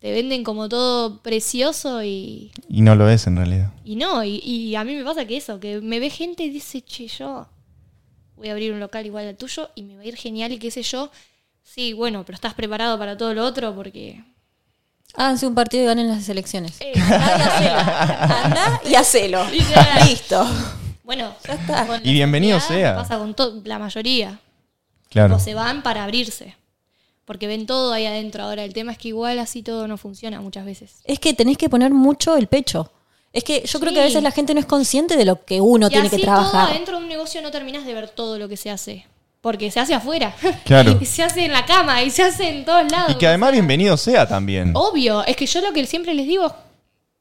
te venden como todo precioso y, Y no lo es en realidad. y no. Y, y a mí me pasa que eso, que me ve gente y dice, che, yo voy a abrir un local igual al tuyo y me va a ir genial y qué sé yo. Sí, bueno, pero estás preparado para todo lo otro porque... Háganse un partido y ganen las elecciones. Eh, Anda y hacelo. Listo. bueno, Ya está. con Y bienvenido sea. Pasa con la mayoría. Claro. O se van para abrirse. Porque ven todo ahí adentro. Ahora, el tema es que igual así todo no funciona muchas veces. Es que tenés que poner mucho el pecho. Es que yo creo que a veces la gente no es consciente de lo que uno y tiene así que todo trabajar. adentro de un negocio no terminas de ver todo lo que se hace. Porque se hace afuera. Claro. y se hace en la cama y se hace en todos lados. Y que además bienvenido sea también. Obvio, es que yo lo que siempre les digo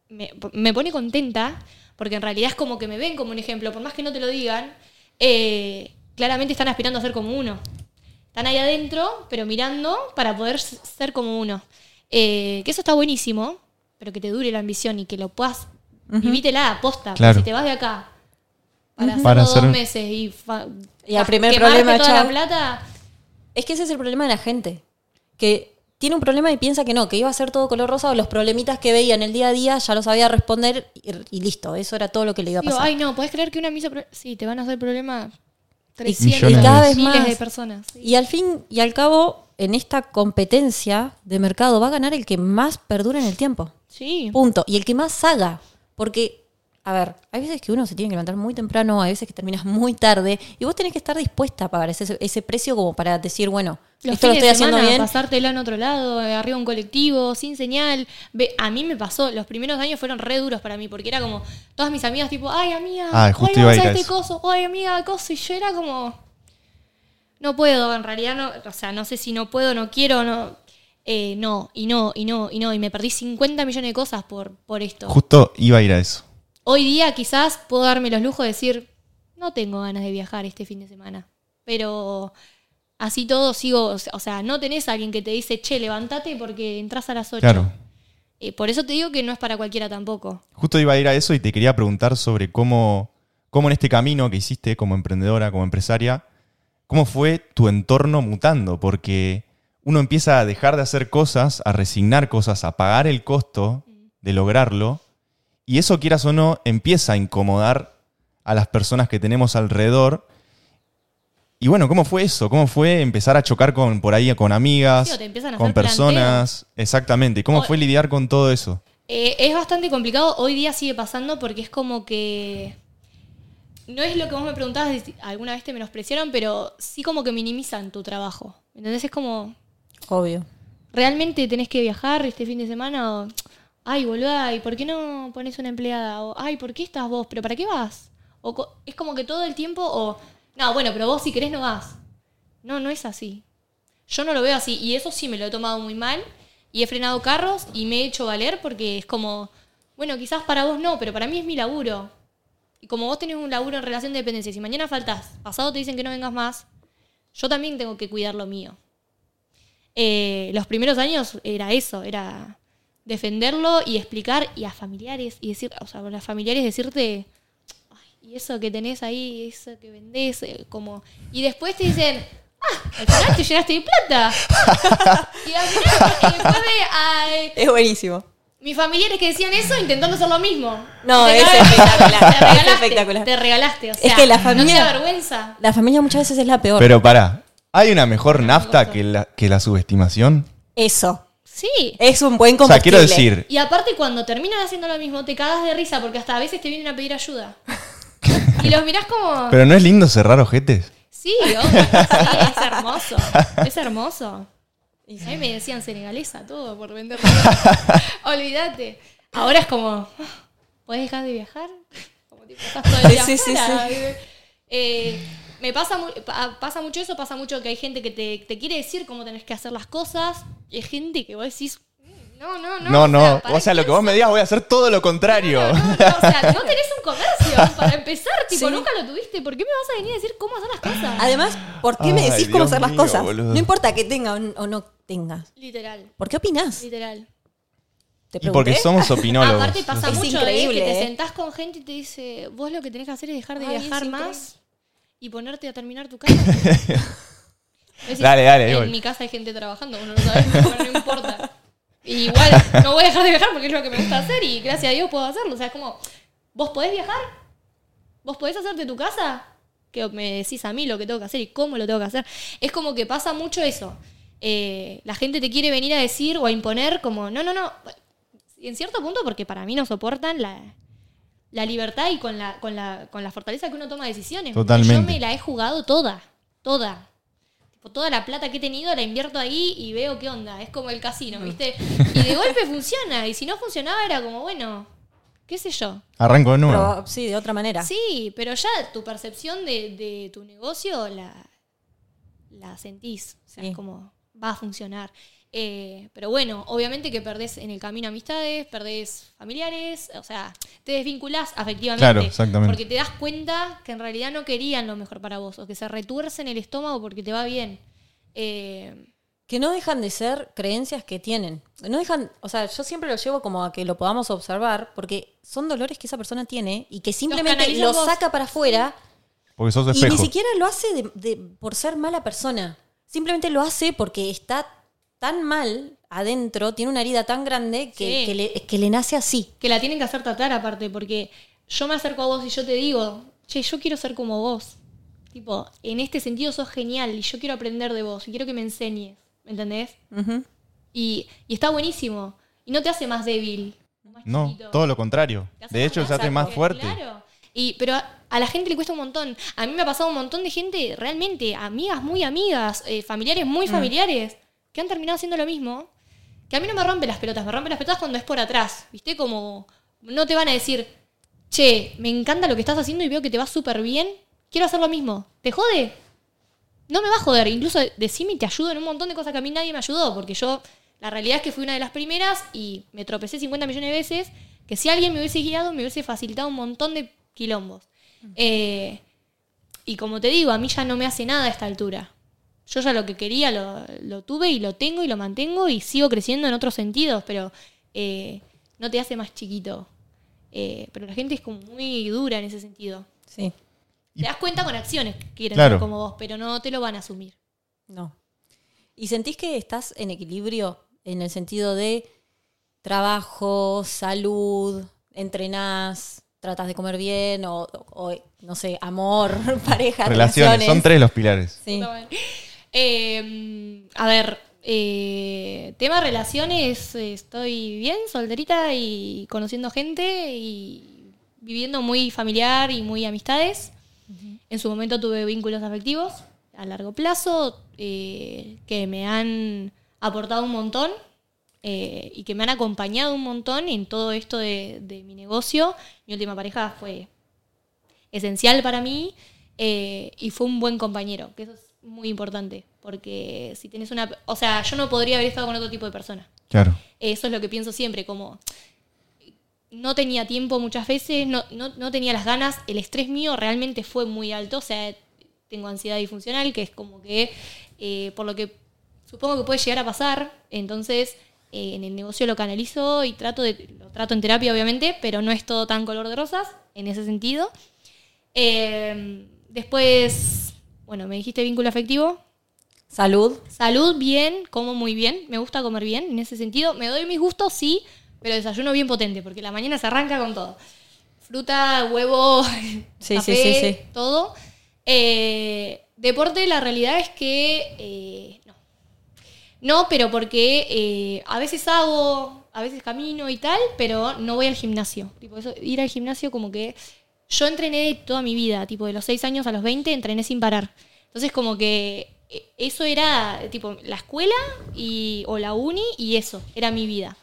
me, me pone contenta, porque en realidad es como que me ven como un ejemplo, por más que no te lo digan, eh, claramente están aspirando a ser como uno. Están ahí adentro, pero mirando para poder ser como uno. Eh, que eso está buenísimo, pero que te dure la ambición y que lo puedas, vivítela, aposta. porque Claro. Si te vas de acá para hacerlo Para dos hacer- meses y, Y al primer quemarte problema, toda la plata, Es que ese es el problema de la gente. Que tiene un problema y piensa que no, que iba a ser todo color rosa o los problemitas que veía en el día a día ya lo sabía responder y, y listo. Eso era todo lo que le iba a digo, pasar. ay no, ¿puedes creer que una misa... Sí, te van a hacer problema y, 300 millones cada vez miles más. de personas. sí. Y al fin y al cabo, en esta competencia de mercado va a ganar el que más perdura en el tiempo. Sí. Punto. Y el que más haga. Porque, a ver, hay veces que uno se tiene que levantar muy temprano, hay veces que terminas muy tarde, y vos tenés que estar dispuesta a pagar ese, ese precio como para decir, bueno, Los esto lo estoy de haciendo semana, bien. pasártelo en otro lado, eh, arriba un colectivo, sin señal. Ve, a mí me pasó, los primeros años fueron re duros para mí, porque era como todas mis amigas tipo, ay amiga, Ah, hoy justo iba a vamos ir a a este eso. coso, ay amiga, coso, y yo era como, no puedo, en realidad no, o sea, no sé si no puedo, no quiero, no, eh, no, y no, y no, y no, y me perdí 50 millones de cosas por, por esto. Justo iba a ir a eso. Hoy día quizás puedo darme los lujos de decir, no tengo ganas de viajar este fin de semana. Pero así todo sigo, o sea- no tenés a alguien que te dice, che, levántate porque entras a las 8. Claro. Eh, por eso te digo que no es para cualquiera tampoco. Justo iba a ir a eso y te quería preguntar sobre cómo, cómo en este camino que hiciste como emprendedora, como empresaria, cómo fue tu entorno mutando, porque uno empieza a dejar de hacer cosas, a resignar cosas, a pagar el costo de lograrlo, y eso quieras o no empieza a incomodar a las personas que tenemos alrededor. Y bueno, ¿cómo fue eso? ¿Cómo fue empezar a chocar con por ahí con amigas, Sí, te empiezan a con hacer personas? Exactamente. ¿Cómo O- fue lidiar con todo eso? Eh, es bastante complicado, hoy día sigue pasando porque es como que... No es lo que vos me preguntabas, alguna vez te menospreciaron, pero sí como que minimizan tu trabajo. ¿Entendés? Es como, Obvio. ¿realmente tenés que viajar este fin de semana? O, ay, boluda, ¿y por qué no pones una empleada? O, ay, ¿por qué estás vos? ¿Pero para qué vas? O es como que todo el tiempo, o, no, bueno, pero vos si querés no vas. No, no es así. Yo no lo veo así, y eso sí me lo he tomado muy mal, y he frenado carros y me he hecho valer porque es como, bueno, quizás para vos no, pero para mí es mi laburo. Y como vos tenés un laburo en relación de dependencia, si mañana faltás, pasado te dicen que no vengas más, yo también tengo que cuidar lo mío. Eh, los primeros años era eso, era defenderlo y explicar y a familiares y decir, o sea, a los familiares decirte, "Ay, y eso que tenés ahí, eso que vendés, eh, como y después te dicen, ah, al final te llenaste de plata. y al final, y después de, ay, Es buenísimo. mis familiares que decían eso intentando hacer lo mismo. No, es espectacular, Te es regalaste, espectacular. Te regalaste, o sea, que la familia- no te vergüenza. La familia muchas veces es la peor. Pero pará, ¿Hay una mejor nafta que la, que la subestimación? Eso. Sí. Es un buen O sea, combustible. quiero decir, Y aparte cuando terminan haciendo lo mismo, te cagas de risa porque hasta a veces te vienen a pedir ayuda. y los mirás como... pero no es lindo cerrar ojetes. Sí, obvio, sí, es hermoso. Es hermoso. A mí me decían senegalesa todo por vender. Olvídate. Ahora es como, ¿puedes dejar de viajar? Como tipo, estás todo el día Sí, sí, afuera. Eh, me pasa, mu- pa- pasa mucho eso, pasa mucho que hay gente que te, te quiere decir cómo tenés que hacer las cosas y hay gente que vos decís, "Mm, no, no, no. No, no. ¿para O sea, lo que vos me digas voy a hacer todo lo contrario. no, no, no, o sea, no tenés un comercio para empezar, tipo, Sí. nunca lo tuviste. ¿Por qué me vas a venir a decir cómo hacer las cosas? Además, ¿por qué me decís cómo hacer las mío, cosas? boludo. No importa que tenga o o no tengas. Literal, ¿Por qué opinás? literal. Te Y porque somos opinólogos. Aparte pasa Es mucho increíble, eh, que te eh. sentás con gente y te dice, vos lo que tenés que hacer es dejar de Ay, viajar más y ponerte a terminar tu casa. Decís, Dale, dale, En voy. mi casa hay gente trabajando, uno no sabe, pero no importa. Y igual no voy a dejar de viajar porque es lo que me gusta hacer y gracias a Dios puedo hacerlo. O sea, es como, ¿vos podés viajar? ¿Vos podés hacerte tu casa? Que me decís a mí lo que tengo que hacer y cómo lo tengo que hacer. Es como que pasa mucho eso. Eh, la gente te quiere venir a decir o a imponer como, no, no, no. Y en cierto punto porque para mí no soportan la, la libertad y con la, con, la, con la fortaleza que uno toma decisiones. Totalmente. Yo me la he jugado toda, toda. Tipo, toda la plata que he tenido la invierto ahí y veo qué onda. Es como el casino, ¿viste? Y de golpe funciona. Y si no funcionaba era como, bueno, qué sé yo. Arranco de nuevo. Pero, sí, de otra manera. Sí, pero ya tu percepción de, de tu negocio la, la sentís. O sea, Sí. es como, va a funcionar. Eh, pero bueno, obviamente que perdés en el camino amistades, perdés familiares, o sea, te desvinculás afectivamente. Claro, exactamente. Porque te das cuenta que en realidad no querían lo mejor para vos, o que se retuercen el estómago porque te va bien. Eh, Que no dejan de ser creencias que tienen. No dejan, o sea, yo siempre lo llevo como a que lo podamos observar, porque son dolores que esa persona tiene y que simplemente lo vos. saca para afuera Porque sos y espejo. ni siquiera lo hace de- de- por ser mala persona. Simplemente lo hace porque está tan mal adentro, tiene una herida tan grande que, Sí. que le, que le nace así. que la tienen que hacer tratar aparte, porque yo me acerco a vos y yo te digo, che, yo quiero ser como vos. Tipo, en este sentido sos genial y yo quiero aprender de vos y quiero que me enseñes, ¿me entendés? Y, y está buenísimo. Y no te hace más débil. más No, chiquito. todo lo contrario. De hecho, se hace más fuerte. Claro. Y, pero a, a la gente le cuesta un montón. A mí me ha pasado un montón de gente, realmente, amigas muy amigas, eh, familiares Mm. muy familiares, que han terminado haciendo lo mismo. Que a mí no me rompe las pelotas, me rompe las pelotas cuando es por atrás. ¿Viste? Como no te van a decir, che, me encanta lo que estás haciendo y veo que te va súper bien, quiero hacer lo mismo. ¿Te jode? No me va a joder. Incluso decime y te ayudo en un montón de cosas que a mí nadie me ayudó, porque yo, la realidad es que fui una de las primeras y me tropecé 50 millones de veces, que si alguien me hubiese guiado me hubiese facilitado un montón de quilombos. Eh, y como te digo, a mí ya no me hace nada a esta altura. Yo ya lo que quería lo, lo tuve y lo tengo y lo mantengo y sigo creciendo en otros sentidos, pero eh, no te hace más chiquito. Eh, pero la gente es como muy dura en ese sentido. Sí, Y- Te das cuenta con acciones que quieren Claro. ser como vos, pero no te lo van a asumir. no. ¿Y sentís que estás en equilibrio en el sentido de trabajo, salud, entrenás, tratas de comer bien o, o, no sé, amor, pareja, Relaciones. relaciones? Son tres los pilares. Sí. Eh, a ver, eh, tema relaciones, estoy bien, solterita y conociendo gente y viviendo muy familiar y muy amistades. En su momento tuve vínculos afectivos a largo plazo eh, que me han aportado un montón eh, y que me han acompañado un montón en todo esto de, de mi negocio. Mi última pareja fue esencial para mí eh, y fue un buen compañero, que eso es muy importante, porque si tenés una... O sea, yo no podría haber estado con otro tipo de persona. Claro. Eso es lo que pienso siempre, como no tenía tiempo muchas veces, no, no, no tenía las ganas, el estrés mío realmente fue muy alto, o sea, tengo ansiedad disfuncional, que es como que, eh, por lo que supongo que puede llegar a pasar, entonces eh, en el negocio lo canalizo y trato de, lo trato en terapia obviamente, pero no es todo tan color de rosas en ese sentido. Eh, después, bueno, me dijiste vínculo afectivo, Salud. Salud, bien, como muy bien. Me gusta comer bien en ese sentido. Me doy mis gustos, sí, pero desayuno bien potente, porque la mañana se arranca con todo. Fruta, huevo, Sí, café, sí, sí, sí. todo. Eh, deporte, la realidad es que eh, no. No, pero porque eh, a veces hago, a veces camino y tal, pero no voy al gimnasio. Tipo, eso, ir al gimnasio como que yo entrené toda mi vida, tipo de los 6 años a los 20 entrené sin parar. Entonces como que eh, eso era tipo la escuela y, o la uni y eso, era mi vida.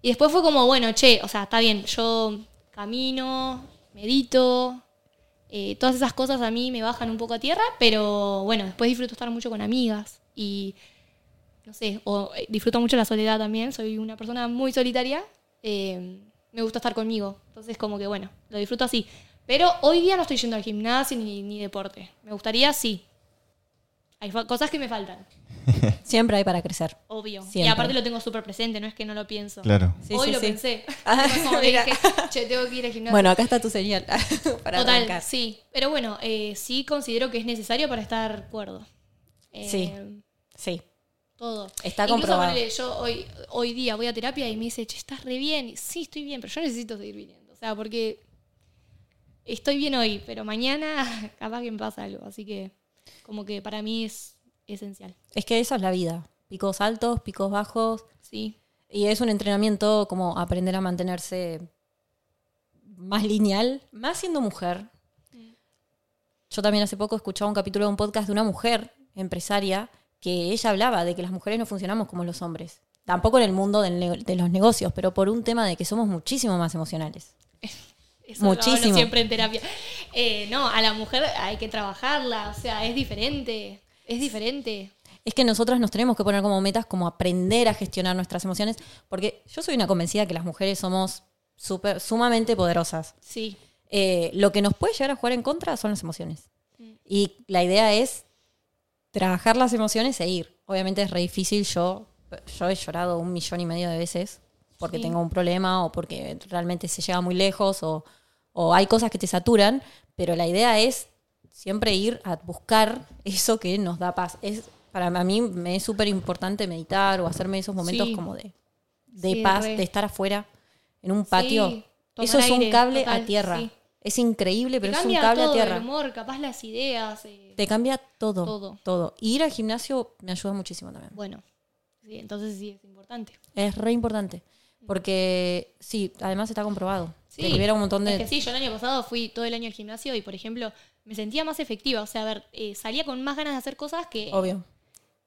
Y después fue como, bueno, che, o sea, está bien, yo camino, medito, eh, todas esas cosas a mí me bajan un poco a tierra, pero bueno, después disfruto estar mucho con amigas y, no sé, o eh, disfruto mucho la soledad también, soy una persona muy solitaria, me gusta estar conmigo, entonces como que bueno, lo disfruto así. Pero hoy día no estoy yendo al gimnasio ni, ni deporte, me gustaría sí. Hay cosas que me faltan, Siempre hay para crecer. obvio. Y aparte lo tengo súper presente, no es que no lo pienso. Claro. Sí, Hoy sí, lo sí. pensé. Ah, Como dije, che, tengo que ir al gimnasio. Bueno, acá está tu señal para Total, arrancar. sí. Pero bueno, eh, sí considero que es necesario para estar cuerdo. Eh, Sí. Sí. Todo. Está Incluso, comprobado. yo hoy, hoy día voy a terapia y me dice, che, estás re bien. Y sí, estoy bien, pero yo necesito seguir viniendo. O sea, porque estoy bien hoy, pero mañana capaz que me pasa algo. Así que como que para mí es esencial. Es que eso es la vida. Picos altos, picos bajos. Sí. Y es un entrenamiento como aprender a mantenerse más lineal, más siendo mujer. Yo también hace poco escuchaba un capítulo de un podcast de una mujer empresaria que ella hablaba de que las mujeres no funcionamos como los hombres. Tampoco en el mundo de los negocios, pero por un tema de que somos muchísimo más emocionales. Eso lo Muchísimo. siempre en terapia. Eh, no, a la mujer hay que trabajarla. O sea, es diferente. Es diferente. Es que nosotras nos tenemos que poner como metas como aprender a gestionar nuestras emociones, porque yo soy una convencida que las mujeres somos súper sumamente poderosas. Sí. Eh, lo que nos puede llegar a jugar en contra son las emociones. Y la idea es trabajar las emociones e ir. Obviamente es re difícil. Yo, yo he llorado un millón y medio de veces porque Sí. tengo un problema o porque realmente se llega muy lejos o, o hay cosas que te saturan, pero la idea es siempre ir a buscar eso que nos da paz. Es, para mí me es súper importante meditar o hacerme esos momentos Sí. como de, de Sí, paz, re. de estar afuera en un patio. Sí, eso es un cable total, a tierra. Es increíble, pero es un cable todo, a tierra. el humor, capaz las ideas. eh, Te cambia todo, Todo. todo. Y ir al gimnasio me ayuda muchísimo también. Bueno, sí, entonces sí es importante. Es re importante. Porque sí, además está comprobado. Sí, Te libera un montón de. Es que sí, yo el año pasado fui todo el año al gimnasio y, por ejemplo, me sentía más efectiva. O sea, a ver, eh, salía con más ganas de hacer cosas que. Obvio.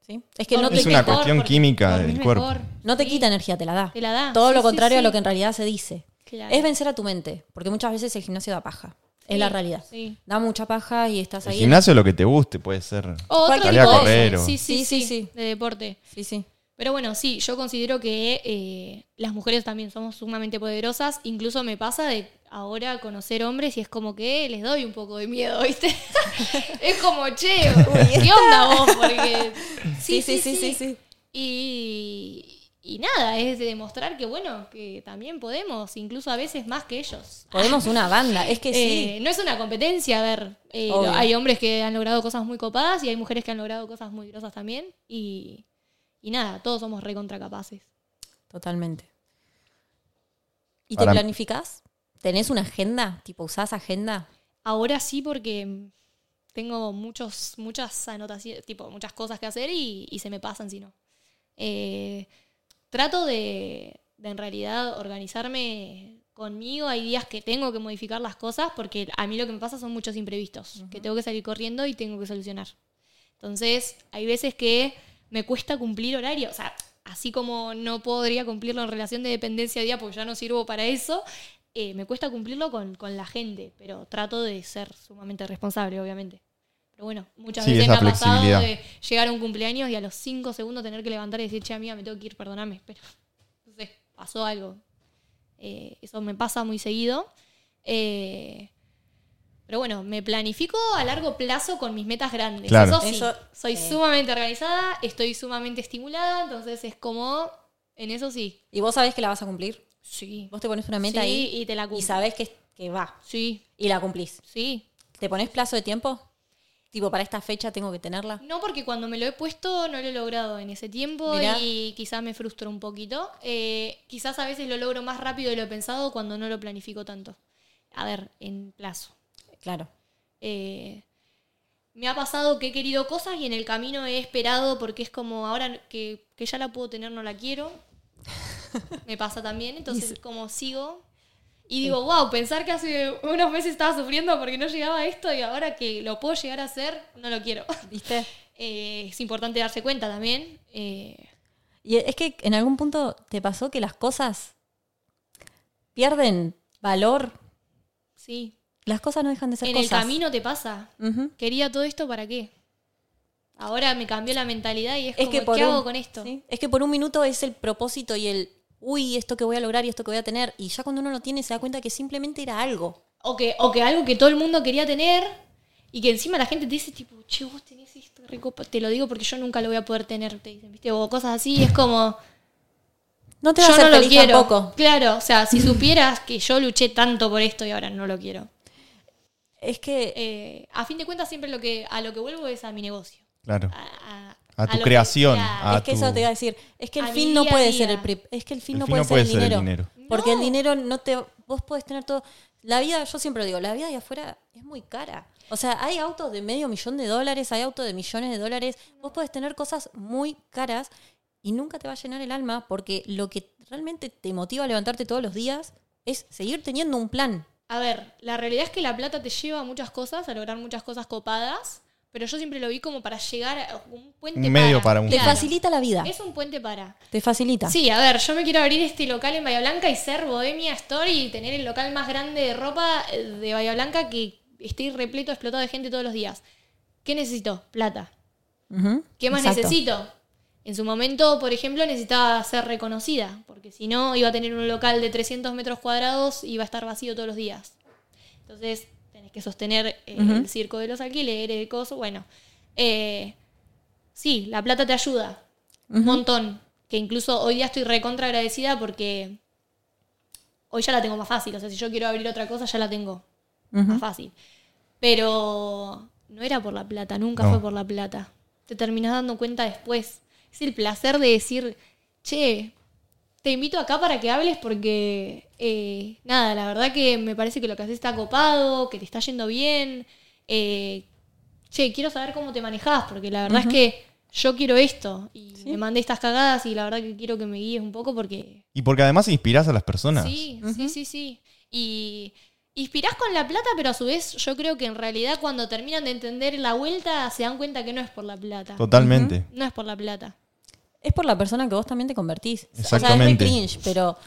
¿Sí? Es que no Dormís Es te, una mejor, cuestión química del cuerpo. mejor. no te Sí, quita energía, te la da. Te la da. Todo Sí, lo contrario a lo que en realidad se dice. Claro. Es vencer a tu mente. Porque muchas veces el gimnasio da paja. Es la realidad. sí. Da mucha paja y estás El ahí. gimnasio lo que te guste puede ser. O de- cosa. correr o- Sí, sí, Sí, sí, sí, sí. De deporte. Sí, sí. Pero bueno, sí, yo considero que eh, las mujeres también somos sumamente poderosas. Incluso me pasa de ahora conocer hombres y es como que les doy un poco de miedo, ¿viste? es como, che, ¿qué onda vos? Porque. Sí, sí, sí, sí, sí. Y, y nada, es de demostrar que, bueno, que también podemos, incluso a veces más que ellos. Podemos una banda. Es que Eh, sí. no es una competencia, a ver, eh, hay hombres que han logrado cosas muy copadas y hay mujeres que han logrado cosas muy grosas también. Y, y nada, todos somos recontra capaces. Totalmente. ¿Y te planificás? ¿Tenés una agenda? ¿Tipo usás agenda? Ahora sí porque tengo muchos, muchas anotaciones, tipo, muchas cosas que hacer y, y se me pasan si no. Eh, trato de, de en realidad organizarme conmigo. Hay días que tengo que modificar las cosas porque a mí lo que me pasa son muchos imprevistos, que tengo que salir corriendo y tengo que solucionar. Entonces, hay veces que me cuesta cumplir horario. O sea, así como no podría cumplirlo en relación de dependencia día porque ya no sirvo para eso, eh, me cuesta cumplirlo con, con la gente, pero trato de ser sumamente responsable, obviamente. Pero bueno, muchas Sí, veces me ha pasado de llegar a un cumpleaños y a los cinco segundos tener que levantar y decir, che, amiga, me tengo que ir, perdóname, pero no sé, pasó algo. Eh, eso me pasa muy seguido. Eh, pero bueno, me planifico a largo plazo con mis metas grandes. Claro. Eso sí, Eso, soy sumamente organizada, estoy sumamente estimulada, entonces es como, en eso sí. ¿Y vos sabés que la vas a cumplir? Sí. Vos te pones una meta Sí, ahí y te la y cumplo. sabés que, que va Sí, y la cumplís. sí. ¿Te pones plazo de tiempo? Tipo, para esta fecha tengo que tenerla. No, porque cuando me lo he puesto no lo he logrado en ese tiempo Mirá. y quizás me frustro un poquito. Eh, quizás a veces lo logro más rápido de lo pensado cuando no lo planifico tanto. A ver, en plazo. Claro. Eh, me ha pasado que he querido cosas y en el camino he esperado porque es como ahora que, que ya la puedo tener, no la quiero. Me pasa también, entonces como sigo. Y digo, wow, pensar que hace unos meses estaba sufriendo porque no llegaba a esto y ahora que lo puedo llegar a hacer, no lo quiero. ¿Viste? Eh, es importante darse cuenta también. eh, Y es que en algún punto te pasó que las cosas pierden valor. sí. Las cosas no dejan de ser En el cosas. camino te pasa. Quería todo esto para qué. Ahora me cambió la mentalidad y es, Es como, que por ¿qué un- hago con esto? sí, Es que por un minuto es el propósito y el, uy, esto que voy a lograr y esto que voy a tener. Y ya cuando uno lo tiene se da cuenta que simplemente era algo. O que, o que algo que todo el mundo quería tener y que encima la gente te dice, tipo, che, vos tenés esto rico, te lo digo porque yo nunca lo voy a poder tener, te dicen, ¿viste? O cosas así, es como, No te va yo a hacer no lo feliz quiero. tampoco. Claro, o sea, si supieras que yo luché tanto por esto y ahora no lo quiero. Es que Eh, a fin de cuentas, siempre lo que, a lo que vuelvo es a mi negocio. Claro. A, a- A tu creación, a es que tu- eso te iba a decir. Es que el fin no puede día. ser el pri- es que el fin El no fin puede no ser el dinero. Porque el dinero no te vos podés tener todo la vida, yo siempre lo digo, la vida de afuera es muy cara. O sea, hay autos de medio millón de dólares, hay autos de millones de dólares. Vos podés tener cosas muy caras y nunca te va a llenar el alma porque lo que realmente te motiva a levantarte todos los días es seguir teniendo un plan. A ver, la realidad es que la plata te lleva a muchas cosas, a lograr muchas cosas copadas, pero yo siempre lo vi como para llegar a un puente Un medio para un Te Claro. facilita la vida. Es un puente para. Te facilita. Sí, a ver, yo me quiero abrir este local en Bahía Blanca y ser Bohemia Store y tener el local más grande de ropa eh, de Bahía Blanca que esté repleto, explotado de gente todos los días. ¿Qué necesito? Plata. ¿Qué más exacto. necesito? En su momento, por ejemplo, necesitaba ser reconocida, porque si no, iba a tener un local de 300 metros cuadrados y iba a estar vacío todos los días. Entonces, tenés que sostener eh, el circo de los alquileres, el coso. Bueno, eh, sí, la plata te ayuda un montón. Que incluso hoy día estoy recontra agradecida porque hoy ya la tengo más fácil. O sea, si yo quiero abrir otra cosa, ya la tengo más fácil. Pero no era por la plata, nunca No. fue por la plata. Te terminas dando cuenta después. Es el placer de decir, che, te invito acá para que hables porque, eh, nada, la verdad que me parece que lo que haces está copado, que te está yendo bien. eh, che, quiero saber cómo te manejás porque la verdad es que yo quiero esto y me mandé estas cagadas y la verdad que quiero que me guíes un poco porque Y porque además inspirás a las personas. Sí, sí, sí, sí. Y inspirás con la plata, pero a su vez yo creo que en realidad cuando terminan de entender la vuelta se dan cuenta que no es por la plata. Totalmente. No es por la plata. Es por la persona que vos también te convertís. O sea, es Exactamente. muy cringe, pero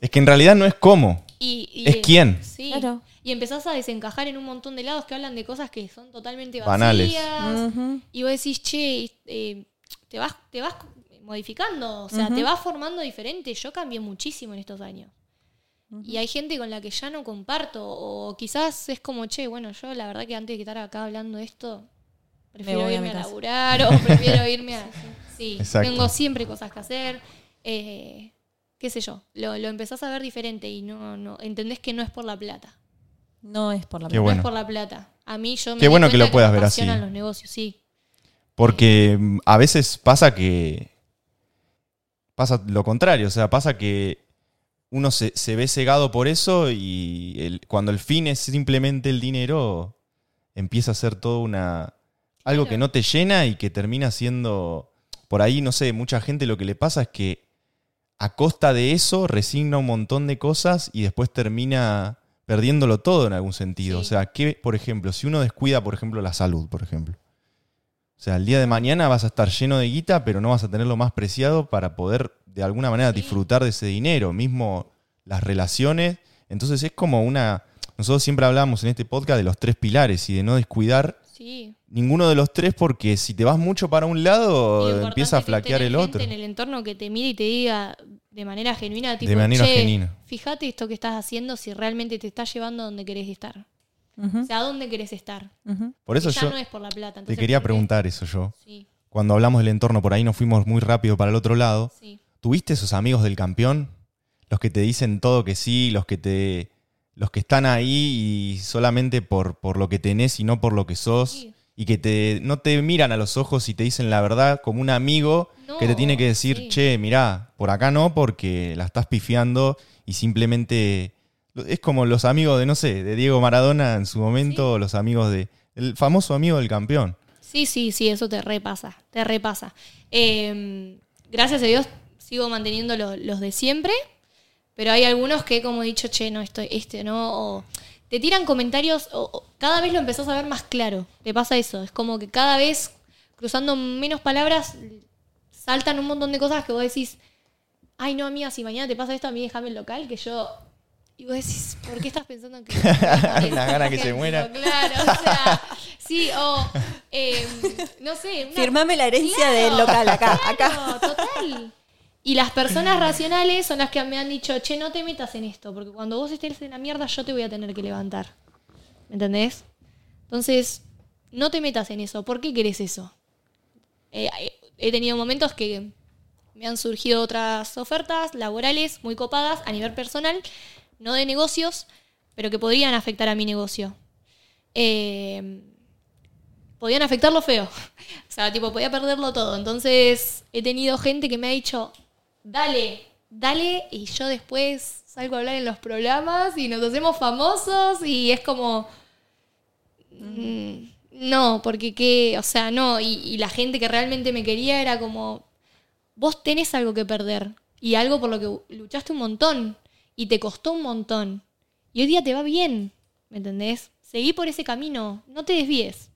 Es que en realidad no es cómo. Y, y- Es quién. Sí. Claro. Y empezás a desencajar en un montón de lados que hablan de cosas que son totalmente Banales. vacías. Ujú. Y vos decís, che, eh, te vas, te vas modificando, o sea, te vas formando diferente. Yo cambié muchísimo en estos años. Y hay gente con la que ya no comparto, o quizás es como, che, bueno, yo la verdad que antes de estar acá hablando de esto, prefiero a irme a, casa. laburar o prefiero irme a... Sí, Exacto. tengo siempre cosas que hacer. eh, qué sé yo, lo, lo empezás a ver diferente y no, no entendés que no es por la plata. no es por la plata. No es por la plata. A mí yo me Qué bueno que lo puedas me ver así. los negocios, sí. Porque mm, a veces pasa que. Pasa lo contrario. O sea, pasa que uno se, se ve cegado por eso y el- cuando el fin es simplemente el dinero, empieza a ser todo una. Algo Claro. que no te llena y que termina siendo. Por ahí, no sé, mucha gente lo que le pasa es que a costa de eso resigna un montón de cosas y después termina perdiéndolo todo en algún sentido. Sí. O sea, que, por ejemplo, si uno descuida, por ejemplo, la salud, por ejemplo. O sea, el día de mañana vas a estar lleno de guita, pero no vas a tener lo más preciado para poder de alguna manera Sí. disfrutar de ese dinero, mismo las relaciones. Entonces es como una... Nosotros siempre hablamos en este podcast de los tres pilares y de no descuidar Sí. Ninguno de los tres porque si te vas mucho para un lado empieza a flaquear el gente otro. En el entorno que te mire y te diga de manera genuina, tipo, manera "Che, genuina. fíjate esto que estás haciendo si realmente te está llevando a donde querés estar. O sea, ¿a dónde querés estar? Por eso ya yo no es por la plata. te entonces, quería ¿por qué? preguntar eso yo. Sí, Cuando hablamos del entorno, por ahí nos fuimos muy rápido para el otro lado. sí. ¿Tuviste esos amigos del campeón? Los que te dicen todo que sí, los que te. los que están ahí y solamente por, por lo que tenés y no por lo que sos. Sí. Y que te, no te miran a los ojos y te dicen la verdad como un amigo No, que te tiene que decir, sí. che, mirá, por acá no, porque la estás pifiando y simplemente. Es como los amigos de, no sé, de Diego Maradona en su momento, los amigos de El famoso amigo del campeón. Sí, sí, sí, eso te repasa, te repasa. Eh, gracias a Dios sigo manteniendo lo- los de siempre, pero hay algunos que como he dicho, che, no, esto, este no, o te tiran comentarios, o, o cada vez lo empezás a ver más claro, te pasa eso, es como que cada vez cruzando menos palabras saltan un montón de cosas que vos decís, ay no amiga, si mañana te pasa esto a mí déjame el local, que yo... Y vos decís, ¿por qué estás pensando que... Una gana que se muera. Claro, o sea, sí, o... eh, no sé, una Firmame la herencia Claro, del local acá, acá. Claro, total. Y las personas racionales son las que me han dicho, che, no te metas en esto, porque cuando vos estés en la mierda yo te voy a tener que levantar. ¿Me entendés? Entonces, no te metas en eso. ¿Por qué querés eso? Eh, eh, he tenido momentos que me han surgido otras ofertas laborales muy copadas a nivel personal, no de negocios, pero que podrían afectar a mi negocio. Eh, podían afectarlo feo. O sea, tipo, podía perderlo todo. Entonces, he tenido gente que me ha dicho, dale, dale, y yo después salgo a hablar en los programas y nos hacemos famosos y es como... mm, No, porque qué, o sea, no, y, y la gente que realmente me quería era como, vos tenés algo que perder y algo por lo que luchaste un montón y te costó un montón y hoy día te va bien, ¿me entendés? Seguí por ese camino, no te desvíes.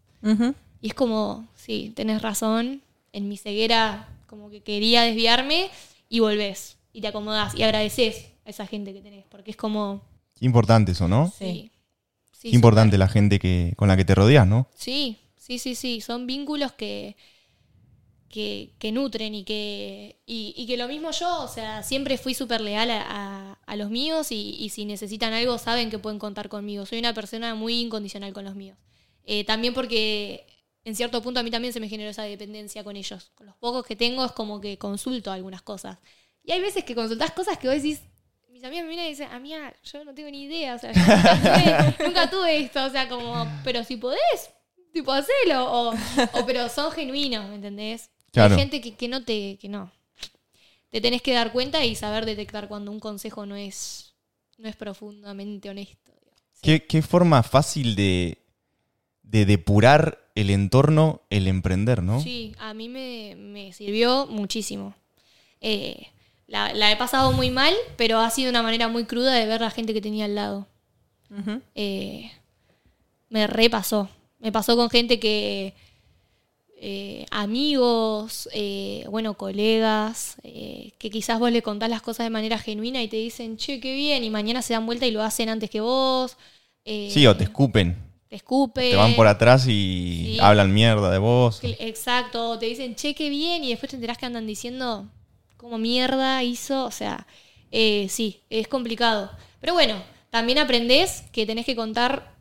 Y es como, sí, tenés razón, en mi ceguera como que quería desviarme y volvés y te acomodás y agradeces a esa gente que tenés, porque es como, Qué importante eso, ¿no? sí. sí, Qué importante la gente que, con la que te rodeas, ¿no? Sí, sí, sí, sí. Son vínculos que, que, que nutren y que, y, y que lo mismo yo, o sea, siempre fui súper leal a, a- a los míos y, y si necesitan algo saben que pueden contar conmigo. Soy una persona muy incondicional con los míos. Eh, también porque en cierto punto a mí también se me generó esa dependencia con ellos. Con los pocos que tengo es como que consulto algunas cosas. Y hay veces que consultás cosas que vos decís, mis amigas me miran y dicen, amiga, yo no tengo ni idea, o sea, yo nunca tuve, nunca tuve esto, o sea, como, pero si podés, tipo, hacelo, o, o pero son genuinos, ¿me entendés? Claro. Hay gente que, que no te, que no. Te tenés que dar cuenta y saber detectar cuando un consejo no es, no es profundamente honesto. Qué, qué forma fácil de, de depurar el entorno, el emprender, ¿no? Sí, a mí me, me sirvió muchísimo. Eh, la, la he pasado muy mal, pero ha sido una manera muy cruda de ver la gente que tenía al lado. Eh, me repasó. Me pasó con gente que. eh, amigos, eh, bueno, colegas, eh, que quizás vos le contás las cosas de manera genuina y te dicen, che, qué bien, y mañana se dan vuelta y lo hacen antes que vos. eh, Sí, o te escupen. Te escupen. Te van por atrás y Sí. hablan mierda de vos. Exacto, te dicen, che, qué bien, y después te enterás que andan diciendo cómo mierda hizo. O sea, eh, sí, es complicado. Pero bueno, también aprendés que tenés que contar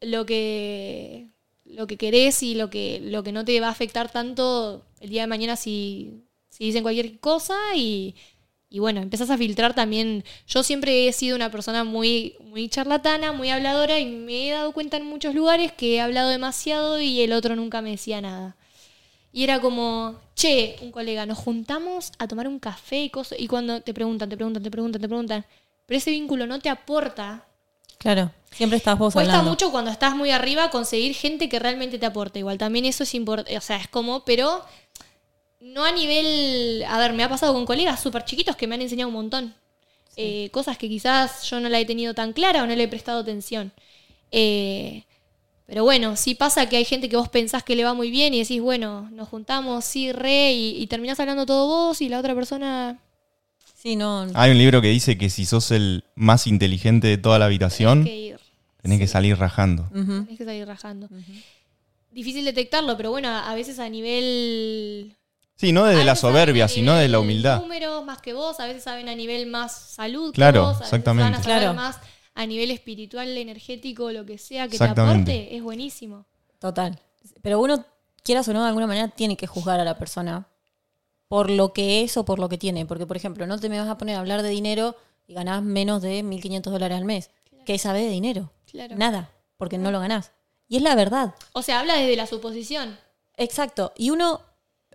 lo que, lo que querés y lo que, lo que no te va a afectar tanto el día de mañana si, si dicen cualquier cosa y, y bueno, empezás a filtrar también. Yo siempre he sido una persona muy, muy charlatana, muy habladora y me he dado cuenta en muchos lugares que he hablado demasiado y el otro nunca me decía nada. Y era como, che, un colega, nos juntamos a tomar un café y cosas. Y cuando te preguntan, te preguntan, te preguntan, te preguntan, pero ese vínculo no te aporta. Claro, siempre estás vos Cuesta hablando. mucho cuando estás muy arriba conseguir gente que realmente te aporte. Igual también eso es importante. O sea, es como, pero no a nivel. A ver, me ha pasado con colegas súper chiquitos que me han enseñado un montón. Eh, cosas que quizás yo no la he tenido tan clara o no le he prestado atención. Eh, pero bueno, sí pasa que hay gente que vos pensás que le va muy bien y decís, bueno, nos juntamos, sí, re, y, y terminás hablando todo vos y la otra persona. Sí, no. Hay un libro que dice que si sos el más inteligente de toda la habitación, Tenés que ir. tenés que salir rajando. Tenés que salir rajando. Difícil detectarlo, pero bueno, a veces a nivel Sí, no desde la soberbia, sino de la humildad. números más que vos, a veces saben a nivel más salud que Claro, vos, a veces exactamente. van a saber Claro. más a nivel espiritual, energético, lo que sea que te aporte, es buenísimo. Total. Pero uno, quieras o no, de alguna manera tiene que juzgar a la persona por lo que es o por lo que tiene. Porque, por ejemplo, no te me vas a poner a hablar de dinero y ganás menos de 1.500 dólares al mes. ¿Qué sabes de dinero? Claro. Nada, porque no lo ganás. Y es la verdad. O sea, habla desde la suposición. Exacto. Y uno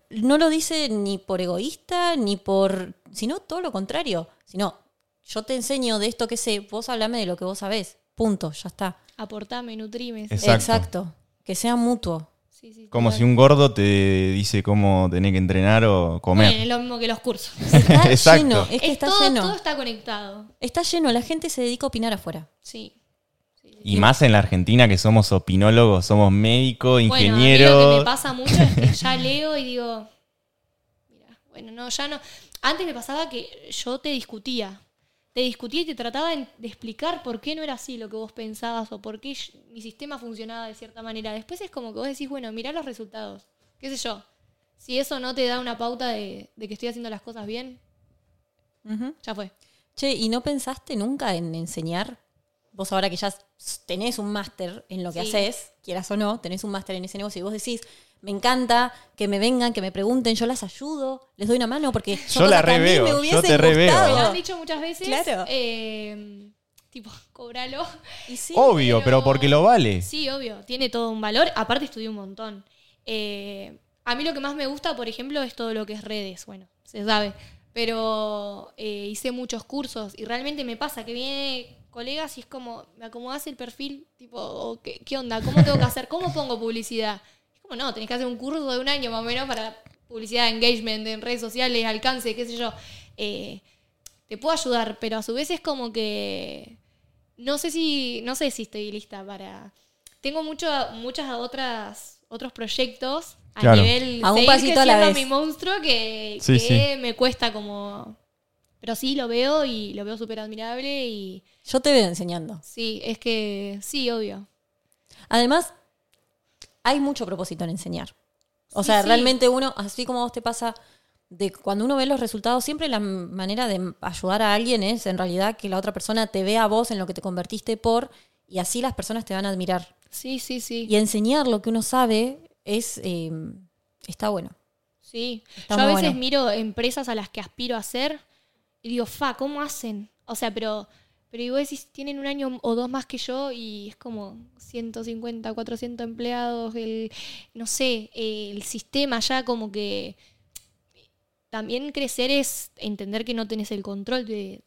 no lo dice ni por egoísta, ni por... sino todo lo contrario. Sino, yo te enseño de esto que sé, vos hablame de lo que vos sabés. Punto, ya está. Aportame, nutrime. Exacto. Exacto. Que sea mutuo. Sí, sí, Como si un gordo te dice cómo tenés que entrenar o comer. Bueno, es lo mismo que los cursos. Está Exacto. lleno. Es que Es está todo, lleno. todo está conectado. Está lleno. La gente se dedica a opinar afuera. Sí. Y más en la Argentina que somos opinólogos, somos médicos, Bueno, a mí lo ingenieros. que me pasa mucho es que ya leo y digo, mira, bueno, no, ya no. Antes me pasaba que yo te discutía. Te discutía y te trataba de explicar por qué no era así lo que vos pensabas o por qué mi sistema funcionaba de cierta manera. Después es como que vos decís, bueno, mirá los resultados. ¿Qué sé yo? Si eso no te da una pauta de, de que estoy haciendo las cosas bien, ya fue. Che, ¿y no pensaste nunca en enseñar? Vos ahora que ya tenés un máster en lo que Sí. haces, quieras o no, tenés un máster en ese negocio y vos decís, me encanta que me vengan, que me pregunten, yo las ayudo, les doy una mano porque son Yo la reveo, me yo te reveo. Me lo han dicho muchas veces. Claro. eh, tipo, cobralo. Y sí, Obvio, pero pero- porque lo vale. Sí, obvio, tiene todo un valor. Aparte estudié un montón. Eh, a mí lo que más me gusta, por ejemplo, es todo lo que es redes. Bueno, se sabe. Pero eh, hice muchos cursos y realmente me pasa que viene colegas y es como, me acomodas el perfil, tipo, ¿qué, qué onda? ¿Cómo tengo que hacer? ¿Cómo pongo publicidad? Es como, no, tenés que hacer un curso de un año más o menos para publicidad, engagement en redes sociales, alcance, qué sé yo. Eh, te puedo ayudar, pero a su vez es como que no sé si no sé si estoy lista para tengo mucho, muchas otras otros proyectos a Claro. nivel A un pasito a la vez. mi monstruo que, Sí, que me cuesta como pero sí lo veo y lo veo súper admirable y yo te veo enseñando. sí es que sí obvio Además, hay mucho propósito en enseñar. O Sí, sea, sí. realmente uno, así como a vos te pasa, de cuando uno ve los resultados, siempre la manera de ayudar a alguien es en realidad que la otra persona te vea a vos en lo que te convertiste por, y así las personas te van a admirar. sí sí sí Y enseñar lo que uno sabe es eh, está bueno. Sí, Está yo a veces bueno. miro empresas a las que aspiro a ser y digo, fa, ¿cómo hacen? O sea, pero, pero y vos decís, tienen un año o dos más que yo y es como 150, 400 empleados, el, no sé, el sistema ya como que también crecer es entender que no tenés el control de,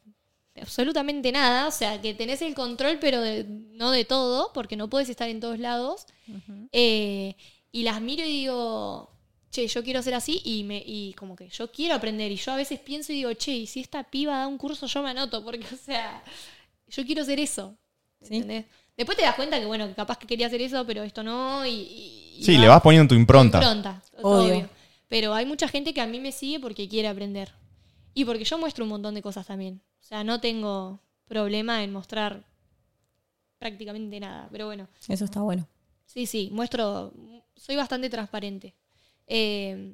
de absolutamente nada, o sea, que tenés el control pero de- no de todo, porque no puedes estar en todos lados. Eh, y las miro y digo, che, yo quiero ser así y, me, y como que yo quiero aprender. Y yo a veces pienso y digo, che, y si esta piba da un curso, yo me anoto, porque, o sea, yo quiero ser eso. Sí. ¿entendés? Después te das cuenta que, bueno, que capaz que quería hacer eso, pero esto no. Y, y- y Sí, va- le vas poniendo tu impronta. impronta, Obvio. obvio. Pero hay mucha gente que a mí me sigue porque quiere aprender. Y porque yo muestro un montón de cosas también. O sea, no tengo problema en mostrar prácticamente nada. Pero bueno, Eso está bueno. sí, sí, muestro, soy bastante transparente. Eh,